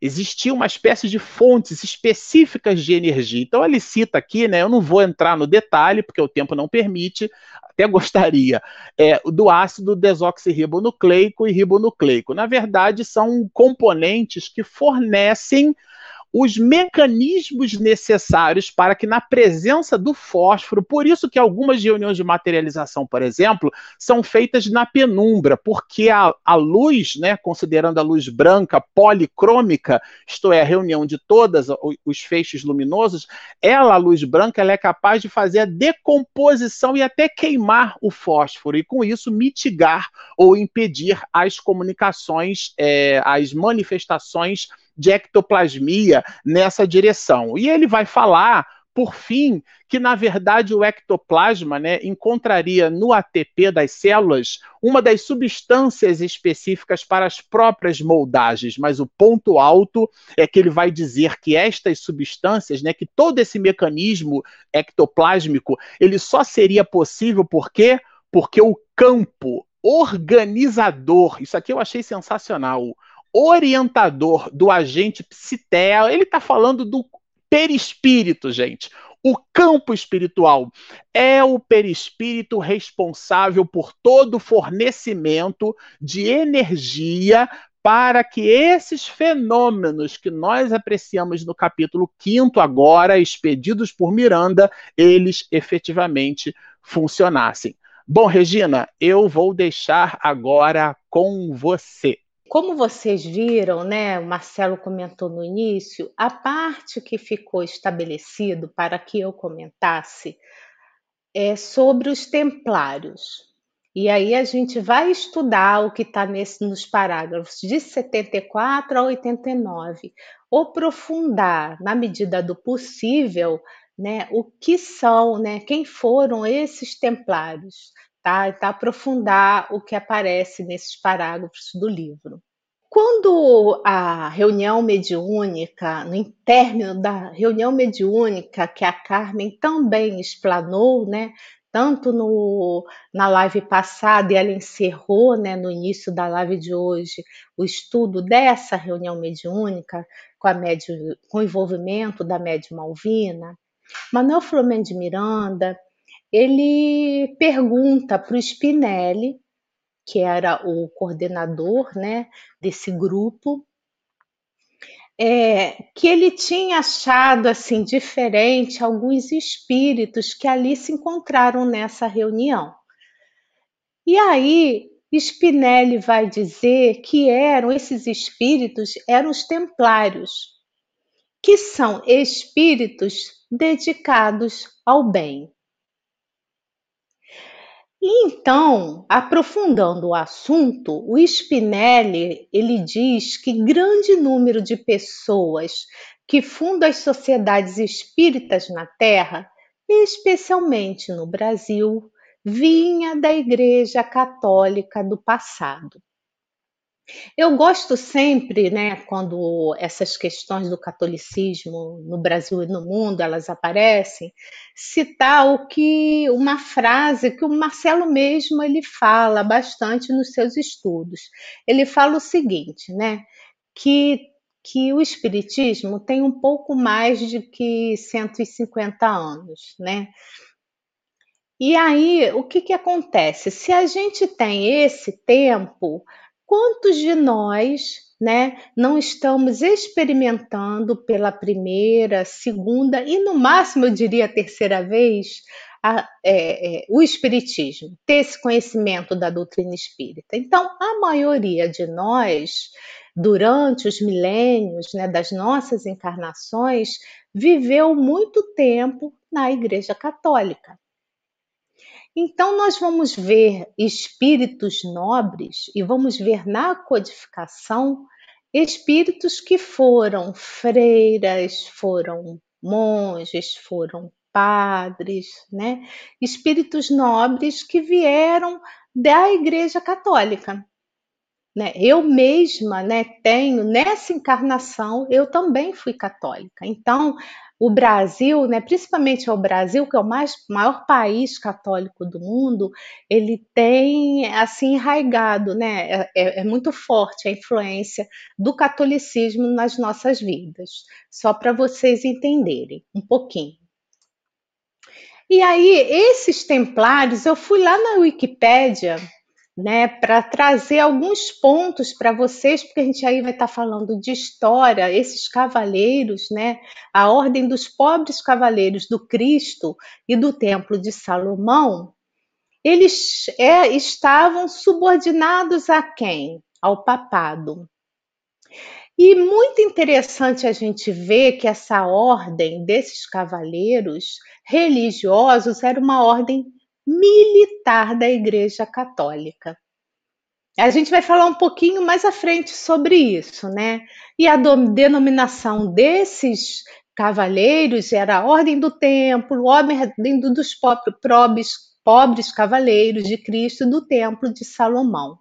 existia uma espécie de fontes específicas de energia. Então ele cita aqui, né? Eu não vou entrar no detalhe porque o tempo não permite, até gostaria, é, do ácido desoxirribonucleico e ribonucleico. Na verdade, são componentes que fornecem os mecanismos necessários para que na presença do fósforo, por isso que algumas reuniões de materialização, por exemplo, são feitas na penumbra, porque a, a luz, né, considerando a luz branca policrômica, isto é, a reunião de todas os feixes luminosos, ela, a luz branca, ela é capaz de fazer a decomposição e até queimar o fósforo, e com isso mitigar ou impedir as comunicações, é, as manifestações de ectoplasmia nessa direção. E ele vai falar, por fim, que na verdade o ectoplasma né, encontraria no ATP das células uma das substâncias específicas para as próprias moldagens, mas o ponto alto é que ele vai dizer que estas substâncias, né, que todo esse mecanismo ectoplásmico, ele só seria possível porque porque o campo organizador, isso aqui eu achei sensacional orientador do agente psitea, ele está falando do perispírito, gente. O campo espiritual é o perispírito responsável por todo o fornecimento de energia para que esses fenômenos que nós apreciamos no capítulo 5 agora, expedidos por Miranda, eles efetivamente funcionassem. Bom, Regina, eu vou deixar agora com você. Como vocês viram, né, o Marcelo comentou no início, a parte que ficou estabelecido para que eu comentasse é sobre os templários. E aí a gente vai estudar o que está nos parágrafos de 74 a 89, aprofundar, na medida do possível, né, o que são, né, quem foram esses templários, tá? Tá aprofundar o que aparece nesses parágrafos do livro. Quando a reunião mediúnica, no término da reunião mediúnica que a Carmen também explanou, né, tanto no, na live passada e ela encerrou né, no início da live de hoje o estudo dessa reunião mediúnica com, a médium, com o envolvimento da médium Malvina, Manuel Flamengo de Miranda ele pergunta para o Spinelli, que era o coordenador né, desse grupo, é, que ele tinha achado assim diferente alguns espíritos que ali se encontraram nessa reunião. E aí Spinelli vai dizer que eram esses espíritos eram os templários, que são espíritos dedicados ao bem. Então, aprofundando o assunto, o Spinelli ele diz que grande número de pessoas que fundam as sociedades espíritas na Terra, especialmente no Brasil, vinha da Igreja Católica do passado. Eu gosto sempre, né, quando essas questões do catolicismo no Brasil e no mundo elas aparecem, citar o que uma frase que o Marcelo mesmo ele fala bastante nos seus estudos. Ele fala o seguinte, né, que que o espiritismo tem um pouco mais de que 150 anos, né? E aí, o que, que acontece? Se a gente tem esse tempo, quantos de nós né, não estamos experimentando pela primeira, segunda e no máximo eu diria terceira vez a, é, é, o Espiritismo, ter esse conhecimento da doutrina espírita. Então, a maioria de nós, durante os milênios né, das nossas encarnações, viveu muito tempo na Igreja Católica. Então, nós vamos ver espíritos nobres e vamos ver na codificação espíritos que foram freiras, foram monges, foram padres, né? Espíritos nobres que vieram da Igreja Católica. Né? Eu mesma né, tenho, nessa encarnação, eu também fui católica. Então, o Brasil, né, principalmente o Brasil, que é o mais, maior país católico do mundo, ele tem assim enraigado, né, é, é, é muito forte a influência do catolicismo nas nossas vidas. Só para vocês entenderem um pouquinho. E aí, esses templários, eu fui lá na Wikipédia né, para trazer alguns pontos para vocês, porque a gente aí vai estar tá falando de história, esses cavaleiros, né, a ordem dos pobres cavaleiros do Cristo e do Templo de Salomão, eles é, estavam subordinados a quem? Ao papado. E muito interessante a gente ver que essa ordem desses cavaleiros religiosos era uma ordem militar da Igreja Católica. A gente vai falar um pouquinho mais à frente sobre isso, né? E a denominação desses cavaleiros era a Ordem do Templo, Ordem dos pobres, pobres cavaleiros de Cristo do Templo de Salomão.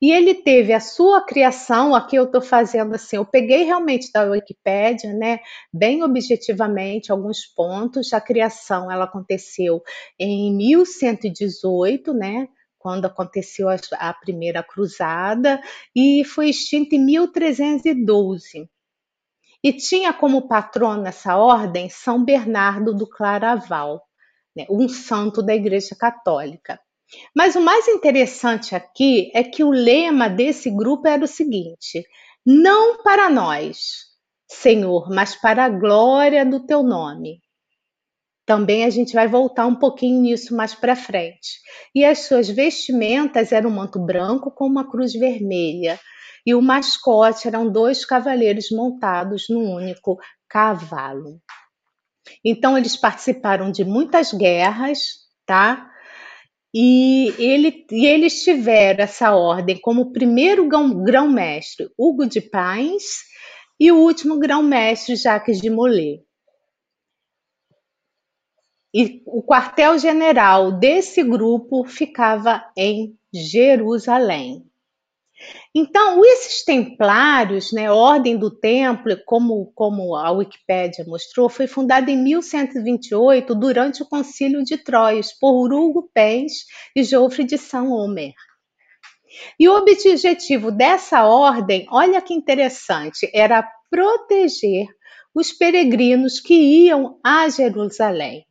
E ele teve a sua criação, aqui eu estou fazendo assim, eu peguei realmente da Wikipédia, né, bem objetivamente, alguns pontos. A criação ela aconteceu em 1118, né, quando aconteceu a, a primeira cruzada, e foi extinta em 1312. E tinha como patrono essa ordem São Bernardo do Claraval, né, um santo da Igreja Católica. Mas o mais interessante aqui é que o lema desse grupo era o seguinte: não para nós, Senhor, mas para a glória do teu nome. Também a gente vai voltar um pouquinho nisso mais para frente. E as suas vestimentas eram um manto branco com uma cruz vermelha. E o mascote eram dois cavaleiros montados num único cavalo. Então eles participaram de muitas guerras, tá? E, ele, e eles tiveram essa ordem como primeiro grão-mestre Hugo de Paz e o último grão-mestre Jacques de Molay. E o quartel-general desse grupo ficava em Jerusalém. Então, esses templários, né, Ordem do Templo, como, como a Wikipédia mostrou, foi fundada em 1128 durante o Concílio de Troyes por Hugo Pens e Joffre de Saint-Omer. E o objetivo dessa ordem, olha que interessante, era proteger os peregrinos que iam a Jerusalém.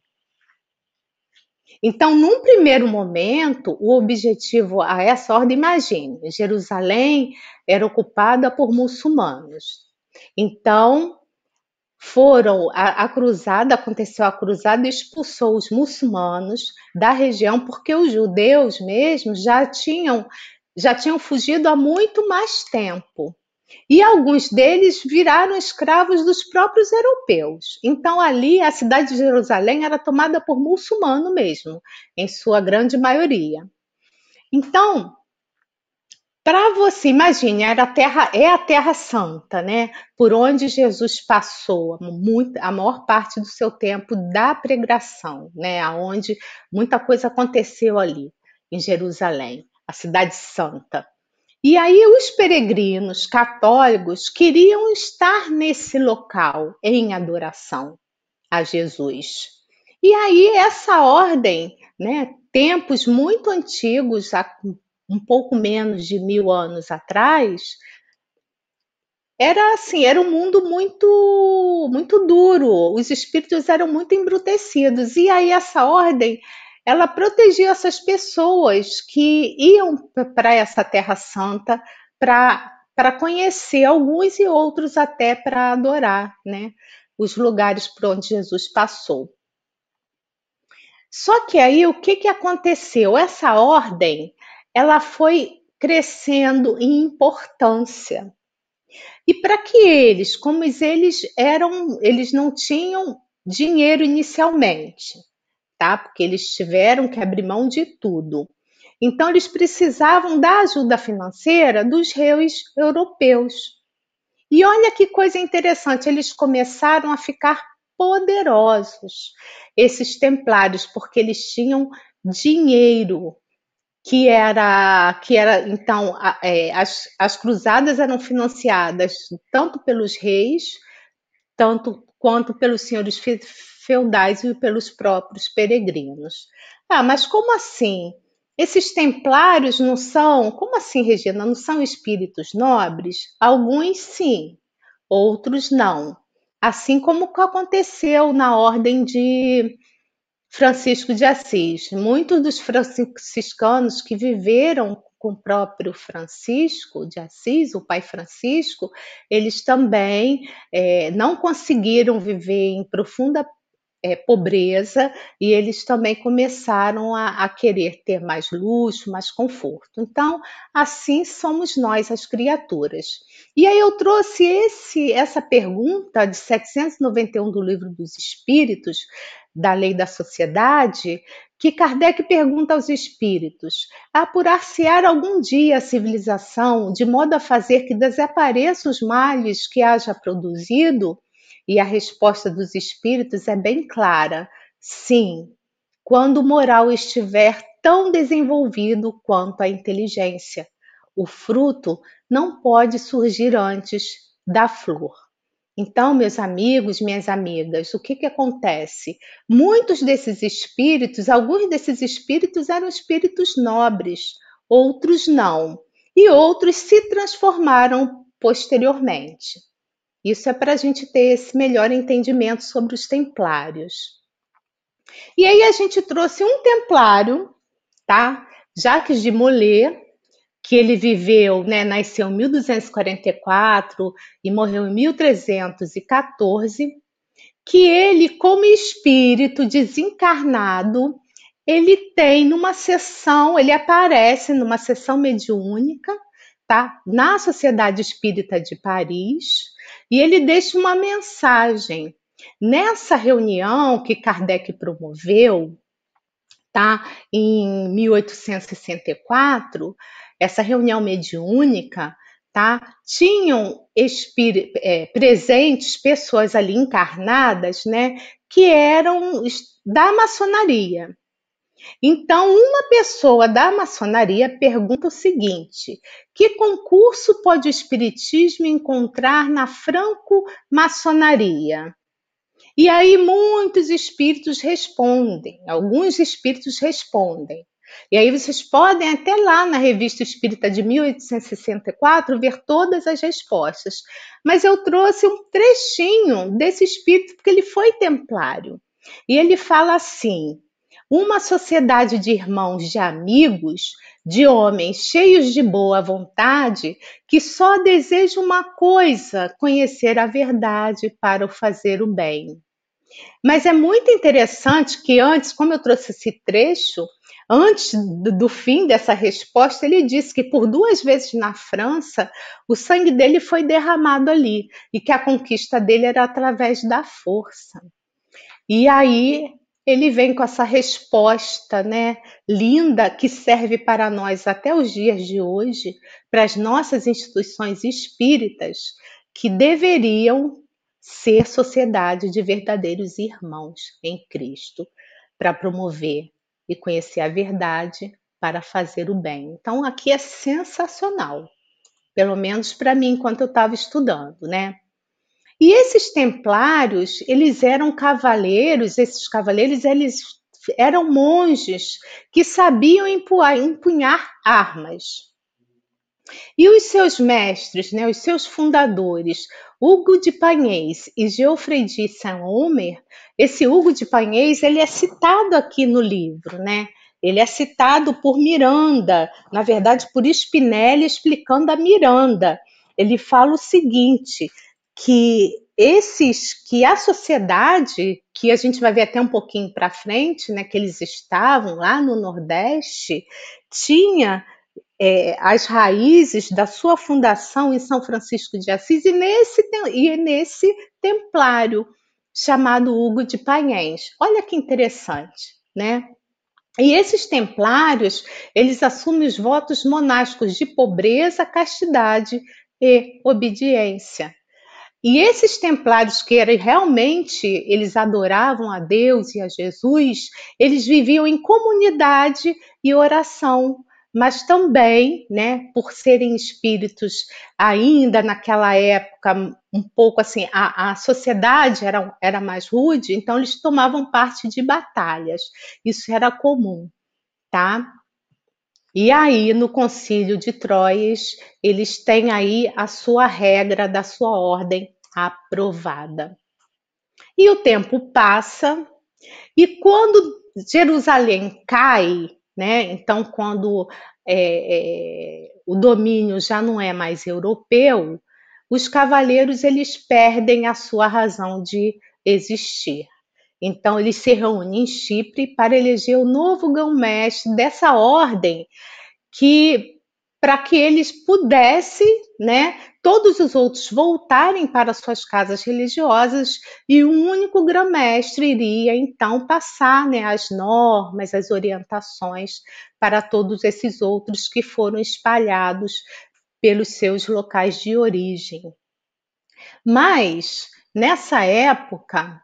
Então, num primeiro momento, o objetivo a essa ordem, imagine, Jerusalém era ocupada por muçulmanos. Então, foram a, a, cruzada aconteceu a cruzada expulsou os muçulmanos da região porque os judeus mesmo já tinham já tinham fugido há muito mais tempo e alguns deles viraram escravos dos próprios europeus. Então ali a cidade de Jerusalém era tomada por muçulmano mesmo, em sua grande maioria. Então para você, imagine, era a terra, é a Terra Santa, né? Por onde Jesus passou muito, a maior parte do seu tempo da pregação, né? Aonde muita coisa aconteceu ali, em Jerusalém, a cidade santa. E aí os peregrinos católicos queriam estar nesse local em adoração a Jesus. E aí essa ordem, né, tempos muito antigos, um pouco menos de mil anos atrás, era assim, era um mundo muito muito duro, os espíritos eram muito embrutecidos, e aí essa ordem, ela protegia essas pessoas que iam para essa Terra Santa para conhecer alguns e outros até para adorar, né, os lugares por onde Jesus passou. Só que aí o que, que aconteceu? Essa ordem ela foi crescendo em importância. E para que eles, como eles eram, eles não tinham dinheiro inicialmente, tá? Porque eles tiveram que abrir mão de tudo. Então eles precisavam da ajuda financeira dos reis europeus. E olha que coisa interessante, eles começaram a ficar poderosos, esses templários, porque eles tinham dinheiro, que era que era então é, as, as cruzadas eram financiadas tanto pelos reis tanto quanto pelos senhores feudais e pelos próprios peregrinos. Ah, mas como assim? Esses templários não são, como assim, Regina, não são espíritos nobres? Alguns sim, outros não. Assim como aconteceu na ordem de Francisco de Assis. Muitos dos franciscanos que viveram com o próprio Francisco de Assis, o pai Francisco, eles também é, não conseguiram viver em profunda é, pobreza e eles também começaram a, a, querer ter mais luxo, mais conforto. Então, assim somos nós, as criaturas. E aí eu trouxe esse, essa pergunta de 791 do Livro dos Espíritos, da lei da sociedade, que Kardec pergunta aos espíritos: apurar-se-á algum dia a civilização de modo a fazer que desapareçam os males que haja produzido? E a resposta dos espíritos é bem clara: sim, quando o moral estiver tão desenvolvido quanto a inteligência. O fruto não pode surgir antes da flor. Então, meus amigos, minhas amigas, o que, que acontece? Muitos desses espíritos, alguns desses espíritos eram espíritos nobres, outros não, e outros se transformaram posteriormente. Isso é para a gente ter esse melhor entendimento sobre os templários. E aí a gente trouxe um templário, tá? Jacques de Molay, que ele viveu, né, nasceu em 1244 e morreu em 1314, que ele, como espírito desencarnado, ele tem numa sessão, ele aparece numa sessão mediúnica, tá? Na Sociedade Espírita de Paris, e ele deixa uma mensagem. Nessa reunião que Kardec promoveu, tá? Em 1864, essa reunião mediúnica, tá? Tinham é, presentes pessoas ali encarnadas, né? Que eram da maçonaria. Então, uma pessoa da maçonaria pergunta o seguinte: que concurso pode o espiritismo encontrar na franco-maçonaria? E aí muitos espíritos respondem, alguns espíritos respondem. E aí vocês podem até lá na Revista Espírita de 1864 ver todas as respostas. Mas eu trouxe um trechinho desse espírito porque ele foi templário. E ele fala assim: uma sociedade de irmãos, de amigos, de homens cheios de boa vontade, que só desejam uma coisa: conhecer a verdade para o fazer o bem. Mas é muito interessante que antes, como eu trouxe esse trecho, antes do, fim dessa resposta, ele disse que por duas vezes na França o sangue dele foi derramado ali e que a conquista dele era através da força. E aí ele vem com essa resposta, né, linda que serve para nós até os dias de hoje, para as nossas instituições espíritas que deveriam ser sociedade de verdadeiros irmãos em Cristo, para promover e conhecer a verdade para fazer o bem. Então aqui é sensacional, pelo menos para mim enquanto eu estava estudando, né? E esses templários, eles eram cavaleiros, esses cavaleiros, eles eram monges que sabiam empunhar armas. E os seus mestres, né, os seus fundadores, Hugo de Pagnês e Geoffrey de Saint-Omer, esse Hugo de Pagnês, ele é citado aqui no livro, né? Ele é citado por Miranda, na verdade por Spinelli explicando a Miranda. Ele fala o seguinte: que esses que a sociedade que a gente vai ver até um pouquinho para frente, né, que eles estavam lá no Nordeste, tinha é, as raízes da sua fundação em São Francisco de Assis e nesse, e nesse templário chamado Hugo de Pagnés. Olha que interessante, né? E esses templários, eles assumem os votos monásticos de pobreza, castidade e obediência. E esses templários que eram realmente, eles adoravam a Deus e a Jesus, eles viviam em comunidade e oração, mas também, né, por serem espíritos ainda naquela época um pouco assim, a, a sociedade era, era mais rude, então eles tomavam parte de batalhas. Isso era comum, tá? E aí, no concílio de Troias, eles têm aí a sua regra da sua ordem aprovada. E o tempo passa, e quando Jerusalém cai, né? Então, quando é, é, o domínio já não é mais europeu, os cavaleiros eles perdem a sua razão de existir. Então, eles se reúnem em Chipre para eleger o novo grão-mestre dessa ordem, que para que eles pudessem, né, todos os outros voltarem para suas casas religiosas e um único grão-mestre iria então passar né, as normas, as orientações para todos esses outros que foram espalhados pelos seus locais de origem. Mas nessa época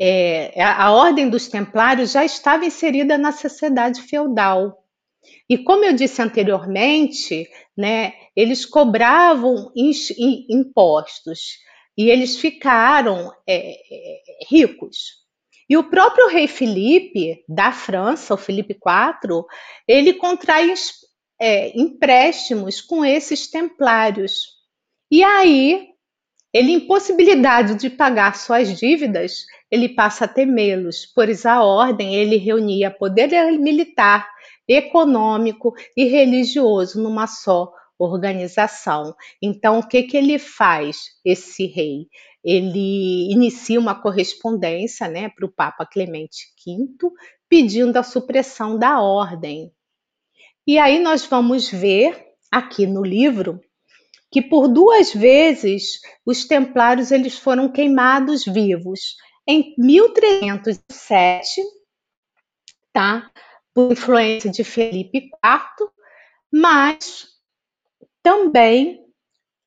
é, a Ordem dos Templários já estava inserida na sociedade feudal. E como eu disse anteriormente, né, eles cobravam impostos e eles ficaram é, é, ricos. E o próprio rei Felipe da França, o Felipe IV, ele contrai é, empréstimos com esses templários. E aí, ele, impossibilidade de pagar suas dívidas, ele passa a temê-los, pois a ordem ele reunia poder militar, econômico e religioso numa só organização. Então, o que, que ele faz, esse rei? Ele inicia uma correspondência né, para o Papa Clemente V, pedindo a supressão da ordem. E aí nós vamos ver aqui no livro que por duas vezes os templários eles foram queimados vivos em 1307, tá? Por influência de Felipe IV, mas também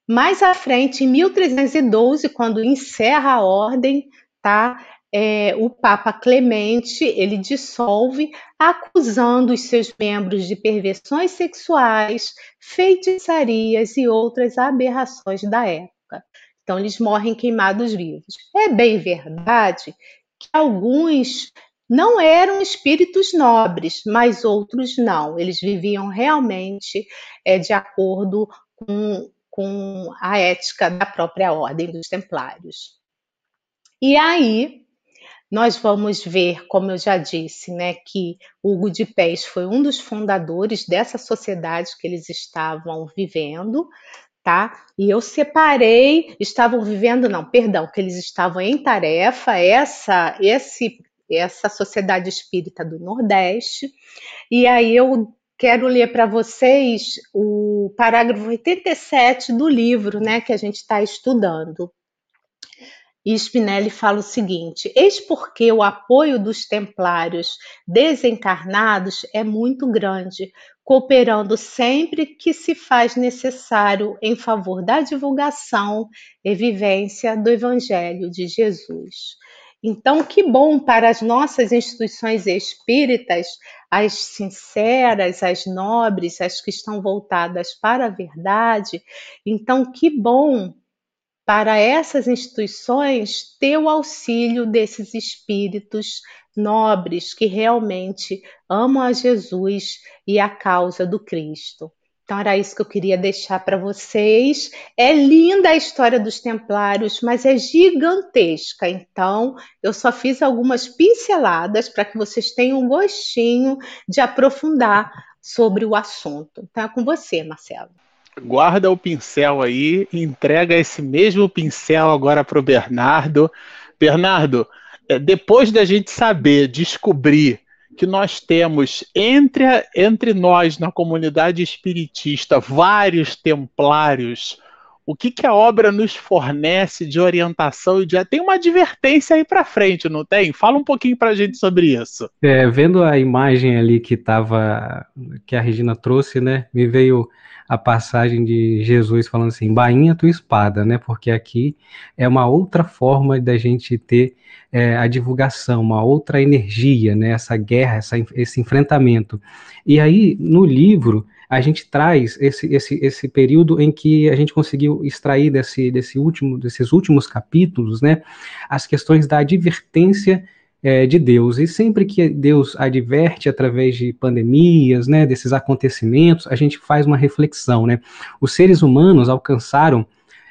mais à frente, em 1312, quando encerra a ordem, tá? É, o Papa Clemente ele dissolve, acusando os seus membros de perversões sexuais, feitiçarias e outras aberrações da época. Então, eles morrem queimados vivos. É bem verdade que alguns não eram espíritos nobres, mas outros não. Eles viviam realmente é, de acordo com, com a ética da própria ordem dos templários. E aí, nós vamos ver, como eu já disse, né, que Hugo de Pés foi um dos fundadores dessa sociedade que eles estavam vivendo, tá? E eu separei, estavam vivendo, não, perdão, que eles estavam em tarefa, essa, esse, essa sociedade espírita do Nordeste. E aí eu quero ler para vocês o parágrafo 87 do livro, né, que a gente está estudando. E Spinelli fala o seguinte: eis porque o apoio dos templários desencarnados é muito grande, cooperando sempre que se faz necessário em favor da divulgação e vivência do Evangelho de Jesus. Então, que bom para as nossas instituições espíritas, as sinceras, as nobres, as que estão voltadas para a verdade. Então, que bom para essas instituições ter o auxílio desses espíritos nobres que realmente amam a Jesus e a causa do Cristo. Então era isso que eu queria deixar para vocês. É linda a história dos Templários, mas é gigantesca. Então eu só fiz algumas pinceladas para que vocês tenham um gostinho de aprofundar sobre o assunto. É com você, Marcelo guarda o pincel aí, entrega esse mesmo pincel agora para o Bernardo. Bernardo, é, depois da gente saber, descobrir que nós temos entre, entre nós na comunidade espiritista vários templários, o que, que a obra nos fornece de orientação e de tem uma advertência aí para frente, não tem? Fala um pouquinho para a gente sobre isso. É, vendo a imagem ali que tava que a Regina trouxe, né, me veio a passagem de Jesus falando assim, bainha tua espada, né? Porque aqui é uma outra forma da gente ter é, a divulgação, uma outra energia, né? Essa guerra, essa, esse enfrentamento. E aí, no livro, a gente traz esse, esse, esse período em que a gente conseguiu extrair desse, desse último, desses últimos capítulos, né? As questões da advertência é, de Deus. E sempre que Deus adverte através de pandemias, né, desses acontecimentos, a gente faz uma reflexão, né? Os seres humanos alcançaram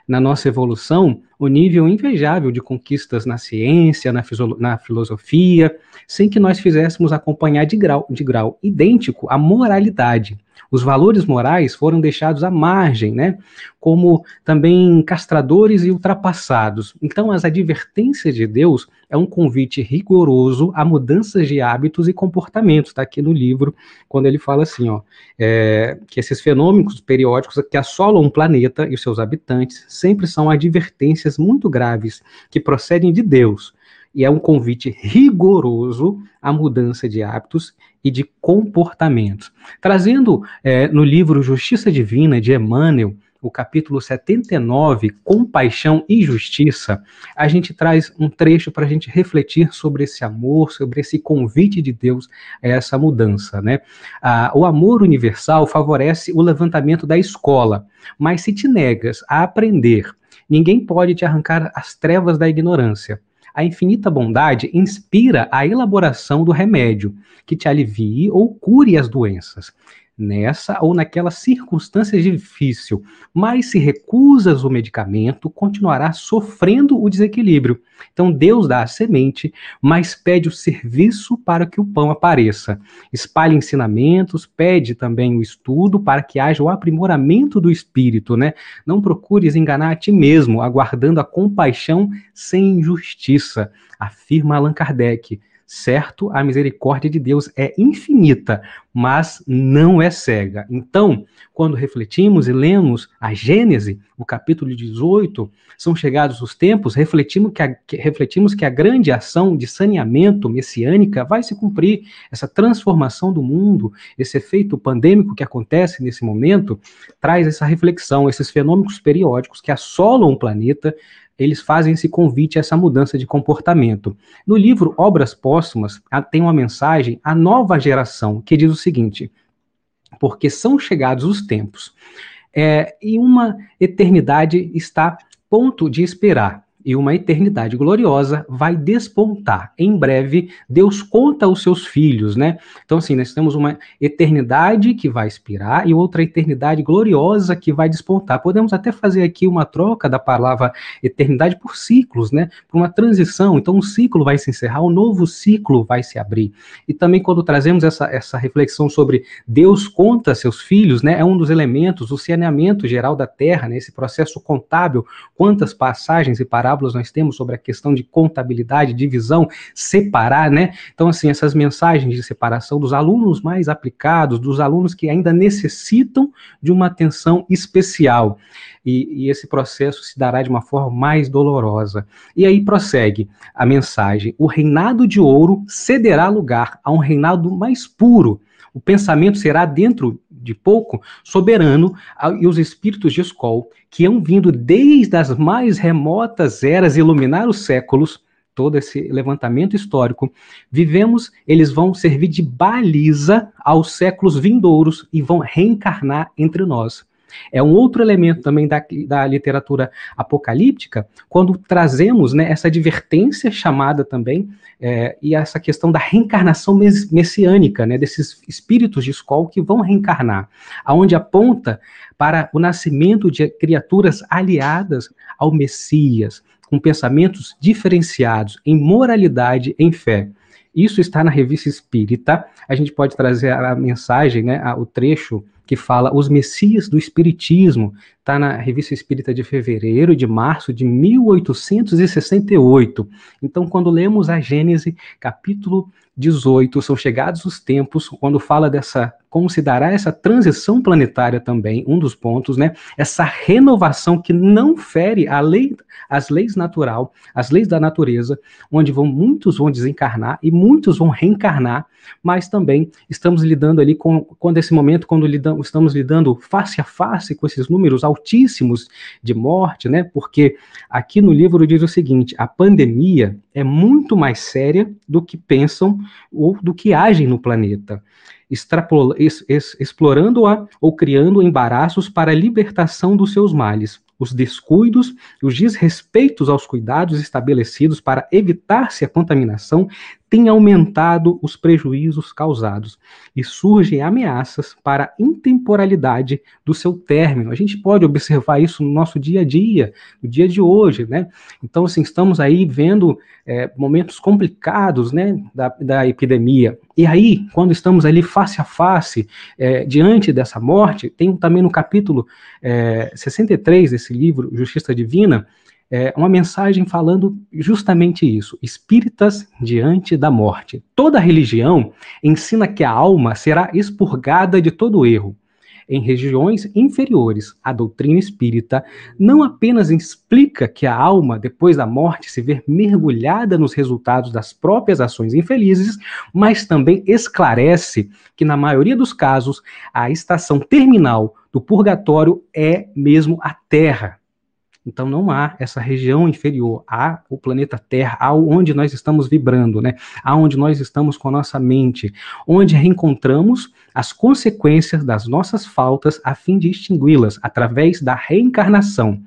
na nossa evolução o nível invejável de conquistas na ciência, na, na, filosofia, sem que nós fizéssemos acompanhar de grau, de grau idêntico a moralidade. Os valores morais foram deixados à margem, né? Como também castradores e ultrapassados. Então, as advertências de Deus é um convite rigoroso a mudanças de hábitos e comportamentos. Está aqui no livro, quando ele fala assim, ó, é, que esses fenômenos periódicos que assolam o planeta e os seus habitantes sempre são advertências muito graves que procedem de Deus e é um convite rigoroso à mudança de hábitos e de comportamentos. Trazendo é, no livro Justiça Divina de Emmanuel, o capítulo 79, Compaixão e Justiça, a gente traz um trecho para a gente refletir sobre esse amor, sobre esse convite de Deus a essa mudança. Né? Ah, o amor universal favorece o levantamento da escola, mas se te negas a aprender, ninguém pode te arrancar as trevas da ignorância. A infinita bondade inspira a elaboração do remédio que te alivie ou cure as doenças nessa ou naquela circunstância difícil, mas se recusas o medicamento, continuará sofrendo o desequilíbrio. Então Deus dá a semente, mas pede o serviço para que o pão apareça. Espalha ensinamentos, pede também o estudo para que haja o aprimoramento do espírito, né? Não procures enganar a ti mesmo, aguardando a compaixão sem injustiça, afirma Allan Kardec. Certo, a misericórdia de Deus é infinita, mas não é cega. Então, quando refletimos e lemos a Gênese, o capítulo 18, são chegados os tempos, refletimos que, a, que, refletimos que a grande ação de saneamento messiânica vai se cumprir, essa transformação do mundo, esse efeito pandêmico que acontece nesse momento, traz essa reflexão, esses fenômenos periódicos que assolam o planeta, eles fazem esse convite a essa mudança de comportamento. No livro Obras Póstumas, tem uma mensagem à nova geração que diz o seguinte: porque são chegados os tempos, é, e uma eternidade está ponto de esperar. E uma eternidade gloriosa vai despontar. Em breve, Deus conta aos seus filhos, né? Então, assim, nós temos uma eternidade que vai expirar e outra eternidade gloriosa que vai despontar. Podemos até fazer aqui uma troca da palavra eternidade por ciclos, né? Por uma transição. Então, um ciclo vai se encerrar, um novo ciclo vai se abrir. E também, quando trazemos essa, essa reflexão sobre Deus conta seus filhos, né? É um dos elementos, o saneamento geral da terra, né? Esse processo contábil, quantas passagens e parábolas parábolas nós temos sobre a questão de contabilidade, divisão, separar, né? Então, assim, essas mensagens de separação dos alunos mais aplicados, dos alunos que ainda necessitam de uma atenção especial. E, e, esse processo se dará de uma forma mais dolorosa. E aí prossegue a mensagem: o reinado de ouro cederá lugar a um reinado mais puro. O pensamento será dentro de pouco, soberano, e os espíritos de Skol, que hão vindo desde as mais remotas eras iluminar os séculos, todo esse levantamento histórico, vivemos, eles vão servir de baliza aos séculos vindouros e vão reencarnar entre nós. É um outro elemento também da, da literatura apocalíptica, quando trazemos né, essa advertência chamada também, é, e essa questão da reencarnação messiânica, né, desses espíritos de escola que vão reencarnar, aonde aponta para o nascimento de criaturas aliadas ao Messias, com pensamentos diferenciados em moralidade, em fé. Isso está na revista Espírita. A gente pode trazer a mensagem, né, o trecho que fala Os Messias do Espiritismo, está na Revista Espírita de fevereiro de março de 1868. Então, quando lemos a Gênese, capítulo 18, são chegados os tempos, quando fala dessa, como se dará essa transição planetária também, um dos pontos, né? Essa renovação que não fere a lei, as leis natural, as leis da natureza, onde vão muitos vão desencarnar e muitos vão reencarnar, mas também estamos lidando ali com quando esse momento quando lidamos, estamos lidando face a face com esses números altíssimos de morte, né? Porque aqui no livro diz o seguinte: a pandemia é muito mais séria do que pensam ou do que agem no planeta, explorando-a ou criando embaraços para a libertação dos seus males os descuidos e os desrespeitos aos cuidados estabelecidos para evitar-se a contaminação têm aumentado os prejuízos causados e surgem ameaças para a intemporalidade do seu término. A gente pode observar isso no nosso dia a dia, no dia de hoje, né? Então, assim, estamos aí vendo é, momentos complicados, né, da, da epidemia. E aí, quando estamos ali face a face, é, diante dessa morte, tem também no capítulo é, 63 desse livro, Justiça Divina, é, uma mensagem falando justamente isso: espíritas diante da morte. Toda religião ensina que a alma será expurgada de todo erro. Em regiões inferiores, a doutrina espírita não apenas explica que a alma, depois da morte, se vê mergulhada nos resultados das próprias ações infelizes, mas também esclarece que, na maioria dos casos, a estação terminal do purgatório é mesmo a terra, então não há essa região inferior, há o planeta Terra, há onde nós estamos vibrando, né? Aonde nós estamos com a nossa mente, onde reencontramos as consequências das nossas faltas a fim de extingui-las através da reencarnação.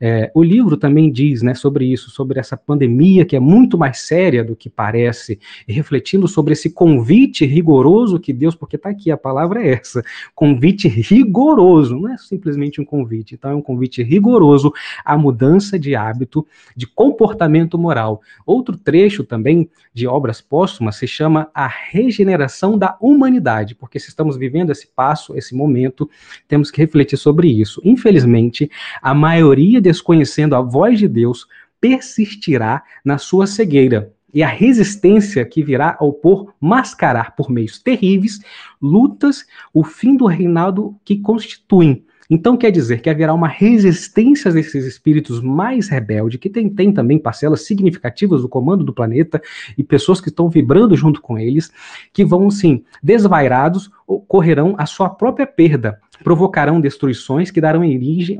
É, o livro também diz né, sobre isso, sobre essa pandemia que é muito mais séria do que parece, e refletindo sobre esse convite rigoroso que Deus, porque está aqui, a palavra é essa, convite rigoroso, não é simplesmente um convite, então é um convite rigoroso à mudança de hábito, de comportamento moral. Outro trecho também de obras póstumas se chama A Regeneração da Humanidade, porque se estamos vivendo esse passo, esse momento, temos que refletir sobre isso. Infelizmente, a maioria desconhecendo a voz de Deus, persistirá na sua cegueira. E a resistência que virá ao por mascarar por meios terríveis lutas o fim do reinado que constituem então quer dizer que haverá uma resistência desses espíritos mais rebeldes, que tem, tem também parcelas significativas do comando do planeta e pessoas que estão vibrando junto com eles, que vão, sim, desvairados, correrão a sua própria perda, provocarão destruições que darão origem,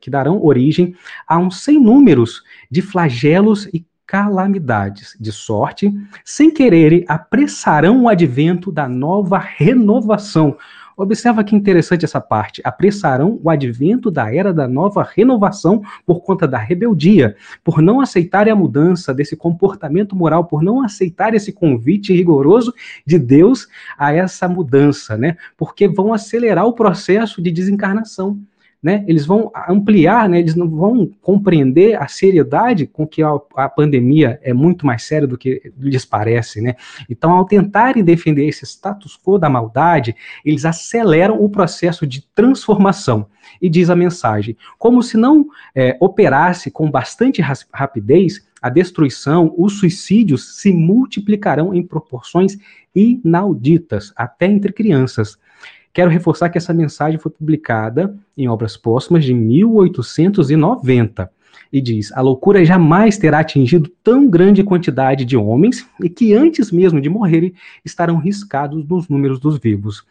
que darão origem a um sem números de flagelos e calamidades, de sorte, sem querer, apressarão o advento da nova renovação, Observa que interessante essa parte. Apressarão o advento da era da nova renovação por conta da rebeldia, por não aceitarem a mudança desse comportamento moral, por não aceitar esse convite rigoroso de Deus a essa mudança, né? Porque vão acelerar o processo de desencarnação né, eles vão ampliar, né, eles não vão compreender a seriedade com que a, a, pandemia é muito mais séria do que lhes parece, né? Então, ao tentarem defender esse status quo da maldade, eles aceleram o processo de transformação. E diz a mensagem, como se não é, operasse com bastante rapidez, a destruição, os suicídios se multiplicarão em proporções inauditas, até entre crianças. Quero reforçar que essa mensagem foi publicada em obras póstumas de 1890 e diz: A loucura jamais terá atingido tão grande quantidade de homens e que antes mesmo de morrerem estarão riscados nos números dos vivos.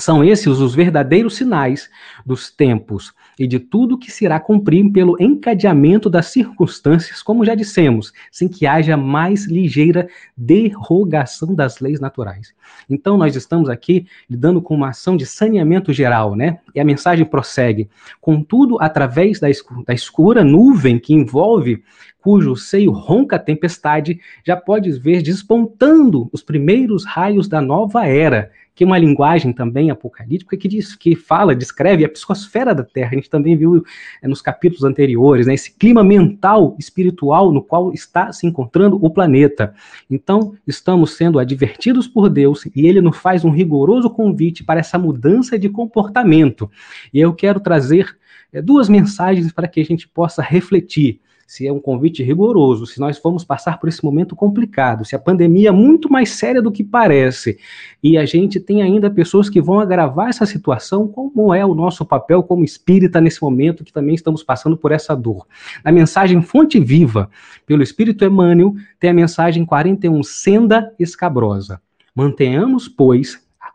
São esses os verdadeiros sinais dos tempos e de tudo que se irá cumprir pelo encadeamento das circunstâncias, como já dissemos, sem que haja mais ligeira derrogação das leis naturais. Então, nós estamos aqui lidando com uma ação de saneamento geral, né? E a mensagem prossegue. Contudo, através da, escura, da escura nuvem que envolve cujo seio ronca a tempestade, já podes ver despontando os primeiros raios da nova era, que uma linguagem também apocalíptica que diz, que fala, descreve a psicosfera da Terra. A gente também viu é, nos capítulos anteriores, né, esse clima mental, espiritual no qual está se encontrando o planeta. Então, estamos sendo advertidos por Deus e Ele nos faz um rigoroso convite para essa mudança de comportamento. E eu quero trazer é, duas mensagens para que a gente possa refletir se é um convite rigoroso, se nós vamos passar por esse momento complicado, se a pandemia é muito mais séria do que parece, e a gente tem ainda pessoas que vão agravar essa situação, como é o nosso papel como espírita nesse momento que também estamos passando por essa dor. Na mensagem Fonte Viva, pelo Espírito Emmanuel, tem a mensagem 41, Senda Escabrosa. Mantenhamos, pois, a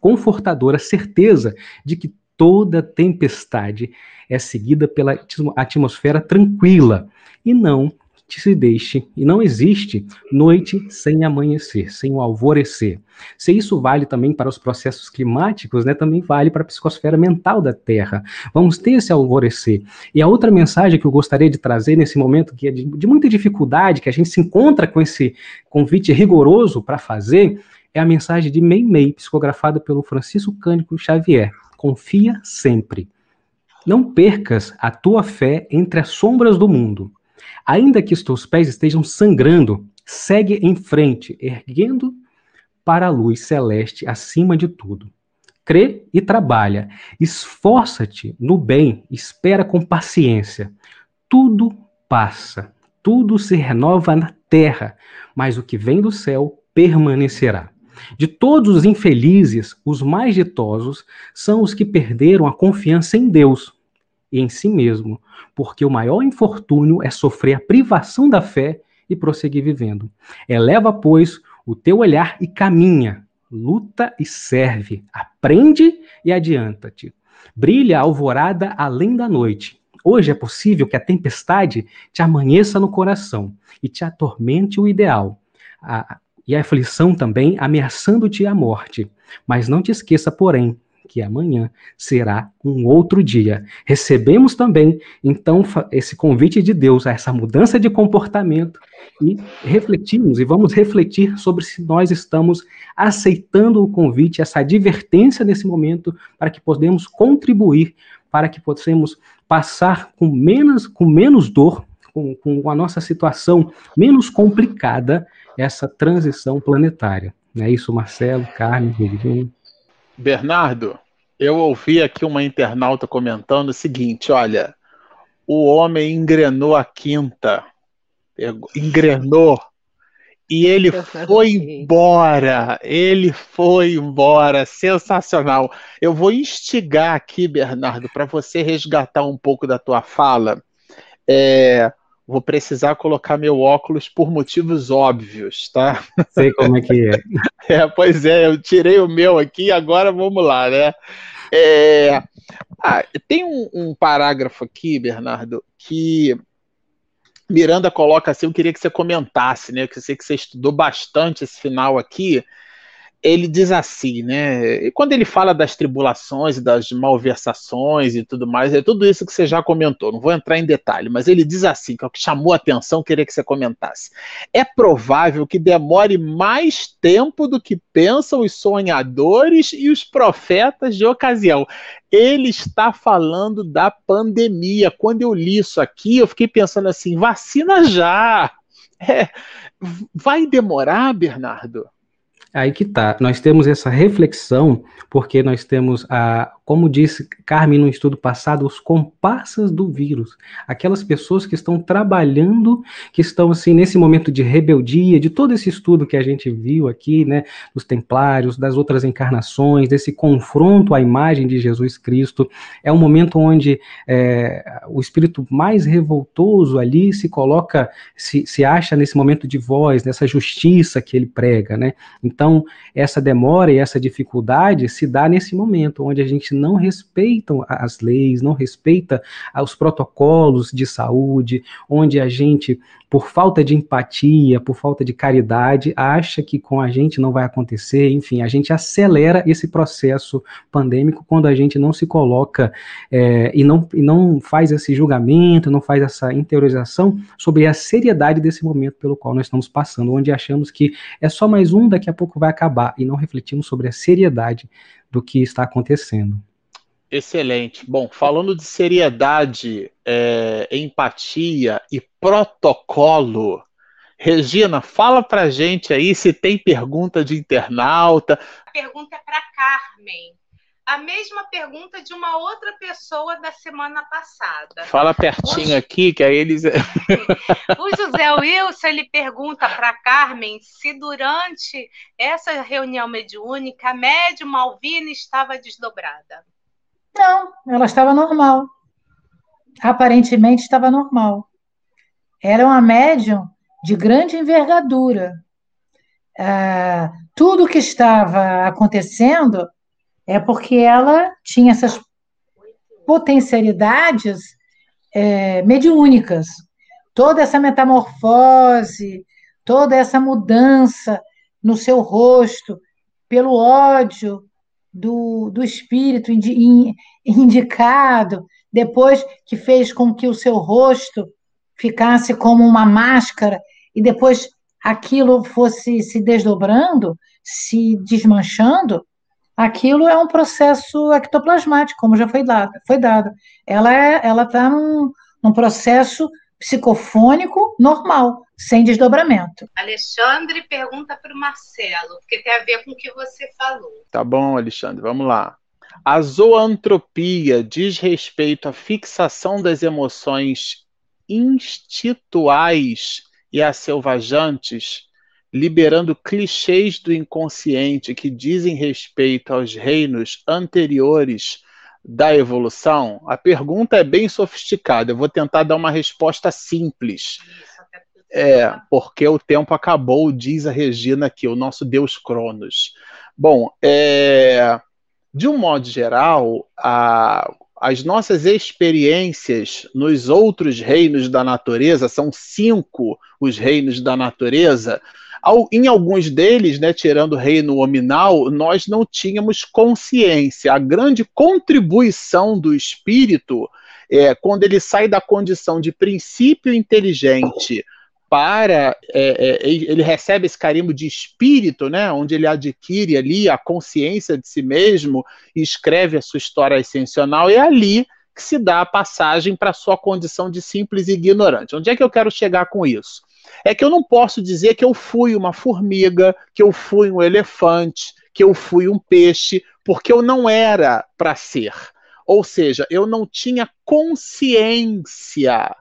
confortadora certeza de que toda tempestade é seguida pela atmosfera tranquila e não se deixe, e não existe noite sem amanhecer, sem o alvorecer. Se isso vale também para os processos climáticos, né, também vale para a psicosfera mental da Terra. Vamos ter esse alvorecer. E a outra mensagem que eu gostaria de trazer nesse momento, que é de, de muita dificuldade, que a gente se encontra com esse convite rigoroso para fazer, é a mensagem de Meimei, psicografada pelo Francisco Cândido Xavier. Confia sempre. Não percas a tua fé entre as sombras do mundo. Ainda que os teus pés estejam sangrando, segue em frente, erguendo para a luz celeste acima de tudo. Crê e trabalha. Esforça-te no bem, espera com paciência. Tudo passa, tudo se renova na terra, mas o que vem do céu permanecerá. De todos os infelizes, os mais ditosos são os que perderam a confiança em Deus em si mesmo, porque o maior infortúnio é sofrer a privação da fé e prosseguir vivendo. Eleva, pois, o teu olhar e caminha, luta e serve, aprende e adianta-te. Brilha a alvorada além da noite. Hoje é possível que a tempestade te amanheça no coração e te atormente o ideal. A, e a aflição também ameaçando-te a morte. Mas não te esqueça, porém, que amanhã será um outro dia. Recebemos também, então, esse convite de Deus a essa mudança de comportamento e refletimos e vamos refletir sobre se nós estamos aceitando o convite, essa advertência nesse momento, para que podemos contribuir, para que possamos passar com menos, com menos dor, com, com a nossa situação menos complicada, essa transição planetária. Não é isso, Marcelo, Carmen, Virgínia? Bernardo, eu ouvi aqui uma internauta comentando o seguinte: olha, o homem engrenou a quinta, engrenou, e ele foi embora. Ele foi embora. Sensacional. Eu vou instigar aqui, Bernardo, para você resgatar um pouco da tua fala. É, vou precisar colocar meu óculos por motivos óbvios, tá? Sei como é que é. é pois é, eu tirei o meu aqui, agora vamos lá, né? É, ah, tem um, um, parágrafo aqui, Bernardo, que Miranda coloca assim, eu queria que você comentasse, né? Que eu sei que você estudou bastante esse final aqui. Ele diz assim, né? E quando ele fala das tribulações, das malversações e tudo mais, é tudo isso que você já comentou, não vou entrar em detalhe, mas ele diz assim, que é o que chamou a atenção, queria que você comentasse. É provável que demore mais tempo do que pensam os sonhadores e os profetas de ocasião. Ele está falando da pandemia. Quando eu li isso aqui, eu fiquei pensando assim: vacina já! É, vai demorar, Bernardo? Aí que tá. Nós temos essa reflexão porque nós temos a como disse Carmen no estudo passado, os comparsas do vírus, aquelas pessoas que estão trabalhando, que estão assim nesse momento de rebeldia, de todo esse estudo que a gente viu aqui, né, dos templários, das outras encarnações, desse confronto à imagem de Jesus Cristo, é um momento onde é, o espírito mais revoltoso ali se coloca, se, se acha nesse momento de voz, nessa justiça que ele prega, né? Então essa demora e essa dificuldade se dá nesse momento onde a gente não respeitam as leis, não respeita os protocolos de saúde, onde a gente, por falta de empatia, por falta de caridade, acha que com a gente não vai acontecer, enfim, a gente acelera esse processo pandêmico quando a gente não se coloca é, e, não, e não faz esse julgamento, não faz essa interiorização sobre a seriedade desse momento pelo qual nós estamos passando, onde achamos que é só mais um, daqui a pouco vai acabar, e não refletimos sobre a seriedade do que está acontecendo. Excelente. Bom, falando de seriedade, é, empatia e protocolo, Regina, fala pra gente aí se tem pergunta de internauta. A pergunta é para Carmen. A mesma pergunta de uma outra pessoa da semana passada. Fala pertinho o... aqui, que aí eles. o José Wilson ele pergunta para Carmen se durante essa reunião mediúnica a médium Alvina estava desdobrada. Não, ela estava normal. Aparentemente estava normal. Era uma médium de grande envergadura. Ah, tudo que estava acontecendo é porque ela tinha essas potencialidades é, mediúnicas. Toda essa metamorfose, toda essa mudança no seu rosto, pelo ódio, do, do espírito indi, indicado, depois que fez com que o seu rosto ficasse como uma máscara e depois aquilo fosse se desdobrando, se desmanchando, aquilo é um processo ectoplasmático, como já foi dado. Foi dado. Ela é, ela está num, num processo psicofônico normal, sem desdobramento. Alexandre pergunta para o Marcelo, porque tem a ver com o que você falou. Tá bom, Alexandre, vamos lá. A zoantropia diz respeito à fixação das emoções instituais e acelvajantes, liberando clichês do inconsciente que dizem respeito aos reinos anteriores da evolução? A pergunta é bem sofisticada. Eu vou tentar dar uma resposta simples. É, porque o tempo acabou, diz a Regina aqui, o nosso Deus Cronos. Bom, é, de um modo geral, a, as nossas experiências nos outros reinos da natureza, são cinco os reinos da natureza, em alguns deles, né, tirando o reino hominal, nós não tínhamos consciência. A grande contribuição do espírito é quando ele sai da condição de princípio inteligente para é, é, ele recebe esse carimbo de espírito, né, onde ele adquire ali a consciência de si mesmo e escreve a sua história ascensional, é ali que se dá a passagem para sua condição de simples ignorante. Onde é que eu quero chegar com isso? É que eu não posso dizer que eu fui uma formiga, que eu fui um elefante, que eu fui um peixe, porque eu não era para ser. Ou seja, eu não tinha consciência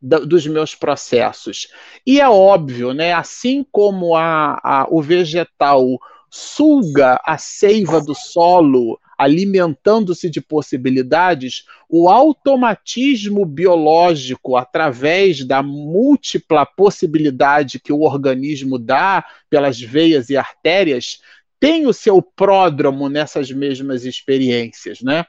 dos meus processos. E é óbvio, né? Assim como a, a, o vegetal suga a seiva do solo alimentando-se de possibilidades, o automatismo biológico, através da múltipla possibilidade que o organismo dá pelas veias e artérias, tem o seu pródromo nessas mesmas experiências, né?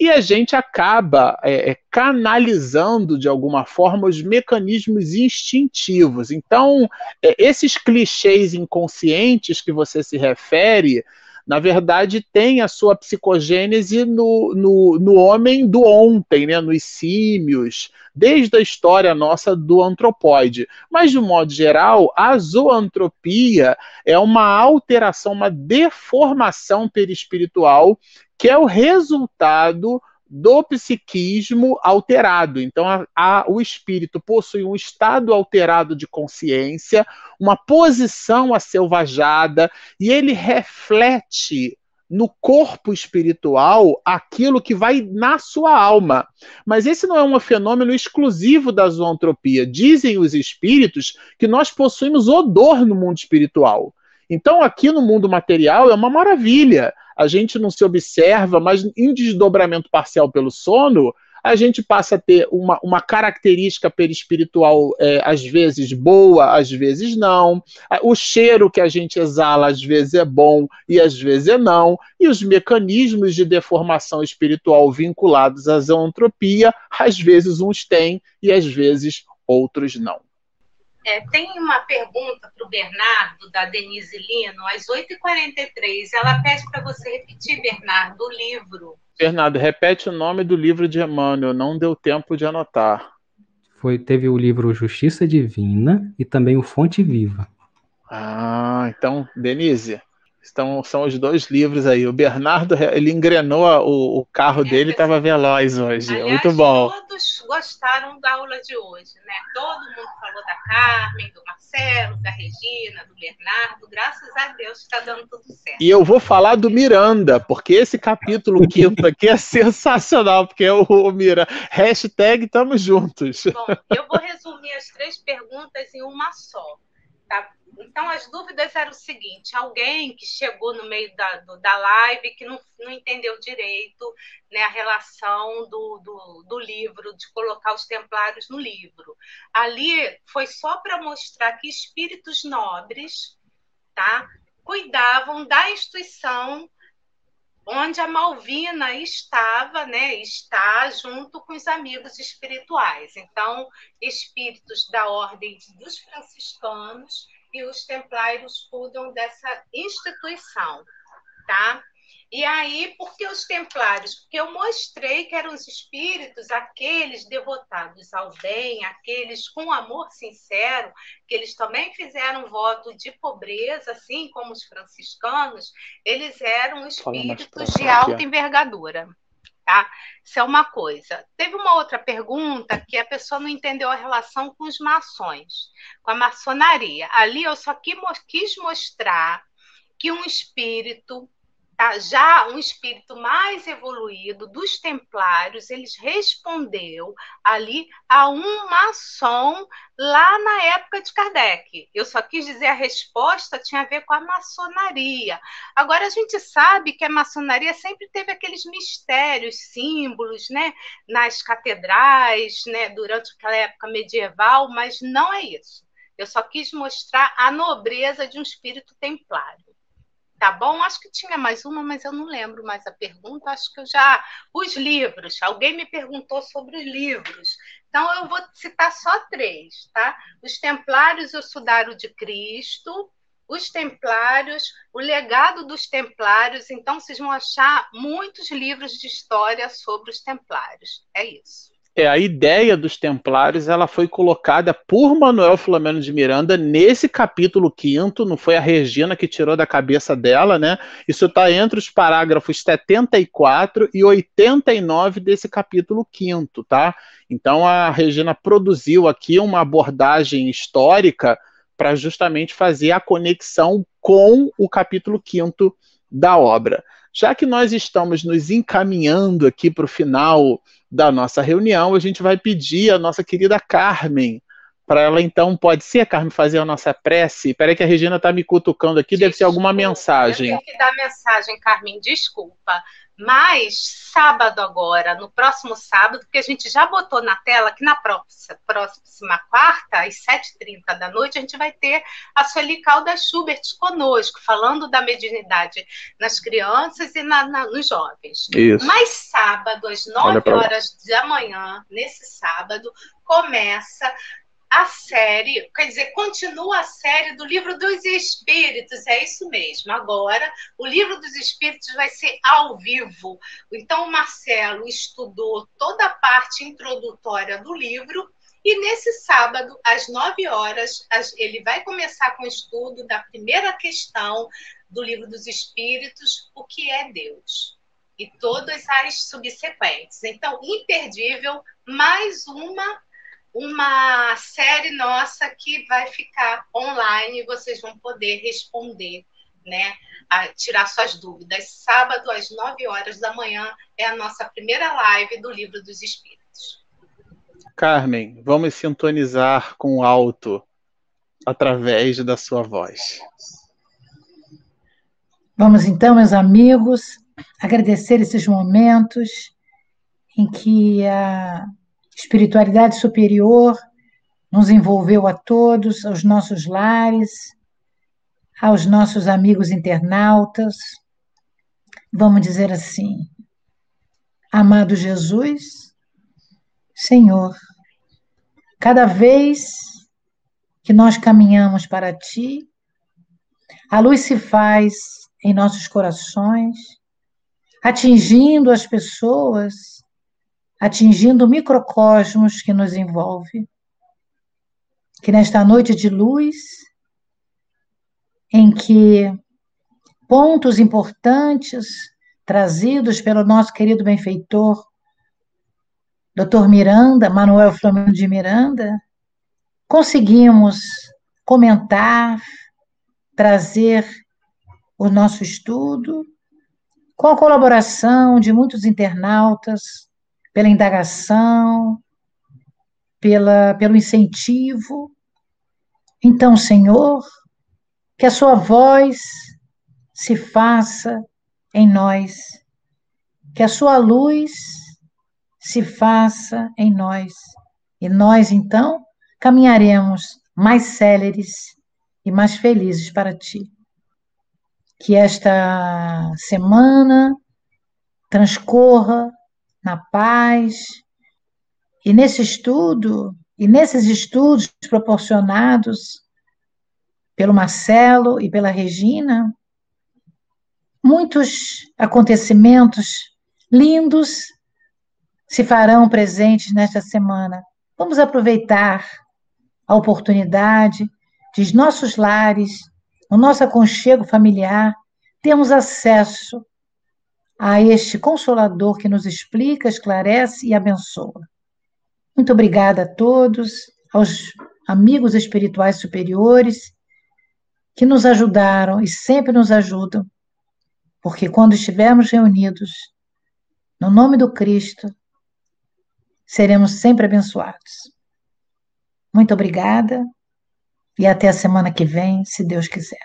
E a gente acaba é, é, canalizando de alguma forma os mecanismos instintivos. Então, é, esses clichês inconscientes que você se refere, na verdade, tem a sua psicogênese no, no, no homem do ontem, né, nos símios, desde a história nossa do antropóide. Mas, de um modo geral, a zoantropia é uma alteração, uma deformação perispiritual que é o resultado do psiquismo alterado. Então, a, a, o espírito possui um estado alterado de consciência, uma posição aselvajada, e ele reflete no corpo espiritual aquilo que vai na sua alma. Mas esse não é um fenômeno exclusivo da zoantropia. Dizem os espíritos que nós possuímos odor no mundo espiritual. Então, aqui no mundo material é uma maravilha a gente não se observa, mas em desdobramento parcial pelo sono, a gente passa a ter uma, uma característica perispiritual, é, às vezes boa, às vezes não. O cheiro que a gente exala, às vezes é bom e às vezes é não. E os mecanismos de deformação espiritual vinculados à zoantropia, às vezes uns têm e às vezes outros não. É, tem uma pergunta para o Bernardo, da Denise Lino, às 8h43. Ela pede para você repetir, Bernardo, o livro. Bernardo, repete o nome do livro de Emmanuel, não deu tempo de anotar. Foi, teve o livro Justiça Divina e também o Fonte Viva. Ah, então, Denise, Estão, são os dois livros aí. O Bernardo, ele engrenou o, o carro dele e estava veloz hoje. Aliás, Muito bom. Todos gostaram da aula de hoje, né? Todo mundo falou da Carmen, do Marcelo, da Regina, do Bernardo. Graças a Deus está dando tudo certo. E eu vou falar do Miranda, porque esse capítulo quinto aqui é sensacional, porque é o, o Miranda. Hashtag estamos juntos. Bom, eu vou resumir as três perguntas em uma só. Tá? Então, as dúvidas eram o seguinte: alguém que chegou no meio da, do, da live que não, não entendeu direito né, a relação do, do, do livro, de colocar os templários no livro. Ali foi só para mostrar que espíritos nobres tá, cuidavam da instituição onde a Malvina estava, né, está junto com os amigos espirituais. Então, espíritos da ordem dos franciscanos e os templários cuidam dessa instituição, tá? E aí, por que os templários? Porque eu mostrei que eram os espíritos, aqueles devotados ao bem, aqueles com amor sincero, que eles também fizeram voto de pobreza, assim como os franciscanos, eles eram espíritos de alta envergadura. Tá? Isso é uma coisa. Teve uma outra pergunta que a pessoa não entendeu a relação com os maçons, com a maçonaria. Ali eu só quis mostrar que um espírito Tá? Já um espírito mais evoluído dos templários, eles respondeu ali a um maçom lá na época de Kardec. Eu só quis dizer a resposta tinha a ver com a maçonaria. Agora a gente sabe que a maçonaria sempre teve aqueles mistérios, símbolos, né, nas catedrais, né, durante aquela época medieval, mas não é isso. Eu só quis mostrar a nobreza de um espírito templário. Tá bom? Acho que tinha mais uma, mas eu não lembro mais a pergunta. Acho que eu já. Os livros. Alguém me perguntou sobre os livros. Então, eu vou citar só três, tá? Os Templários e o Sudário de Cristo, os Templários, o legado dos Templários. Então, vocês vão achar muitos livros de história sobre os Templários. É isso. É, a ideia dos Templários ela foi colocada por Manuel Filomeno de Miranda nesse capítulo quinto, não foi a Regina que tirou da cabeça dela, né? Isso está entre os parágrafos 74 e 89 desse capítulo quinto, tá? Então a Regina produziu aqui uma abordagem histórica para justamente fazer a conexão com o capítulo quinto da obra. Já que nós estamos nos encaminhando aqui para o final da nossa reunião, a gente vai pedir a nossa querida Carmen para ela então, pode ser, Carmen, fazer a nossa prece? Espera que a Regina está me cutucando aqui, desculpa, deve ser alguma mensagem. Eu tenho que dar mensagem, Carmen, desculpa. Mas sábado agora, no próximo sábado, que a gente já botou na tela que na próxima, próxima quarta, às 7h30 da noite, a gente vai ter a Sueli Calda Schubert conosco, falando da mediunidade nas crianças e na, na, nos jovens. Isso. Mas sábado, às 9 horas da manhã, nesse sábado, começa a série, quer dizer, continua a série do Livro dos Espíritos, é isso mesmo. Agora, o Livro dos Espíritos vai ser ao vivo. Então, o Marcelo estudou toda a parte introdutória do livro. E nesse sábado, às nove horas, ele vai começar com o estudo da primeira questão do Livro dos Espíritos, o que é Deus? E todas as subsequentes. Então, imperdível, mais uma uma série nossa que vai ficar online e vocês vão poder responder, né? A tirar suas dúvidas. Sábado, às 9 horas da manhã, é a nossa primeira live do Livro dos Espíritos. Carmen, vamos sintonizar com o alto através da sua voz. Vamos então, meus amigos, agradecer esses momentos em que a espiritualidade superior nos envolveu a todos, aos nossos lares, aos nossos amigos internautas. Vamos dizer assim: Amado Jesus, Senhor, cada vez que nós caminhamos para Ti, a luz se faz em nossos corações, atingindo as pessoas atingindo o microcosmos que nos envolve. Que nesta noite de luz, em que pontos importantes trazidos pelo nosso querido benfeitor, Dr. Miranda, Manuel Flamengo de Miranda, conseguimos comentar, trazer o nosso estudo, com a colaboração de muitos internautas, pela indagação, pela, pelo incentivo. Então, Senhor, que a Sua voz se faça em nós, que a Sua luz se faça em nós, e nós, então, caminharemos mais céleres e mais felizes para Ti. Que esta semana transcorra na paz. E nesse estudo, e nesses estudos proporcionados pelo Marcelo e pela Regina, muitos acontecimentos lindos se farão presentes nesta semana. Vamos aproveitar a oportunidade de nossos lares, o nosso aconchego familiar, temos acesso a este Consolador que nos explica, esclarece e abençoa. Muito obrigada a todos, aos amigos espirituais superiores que nos ajudaram e sempre nos ajudam, porque quando estivermos reunidos, no nome do Cristo, seremos sempre abençoados. Muito obrigada e até a semana que vem, se Deus quiser.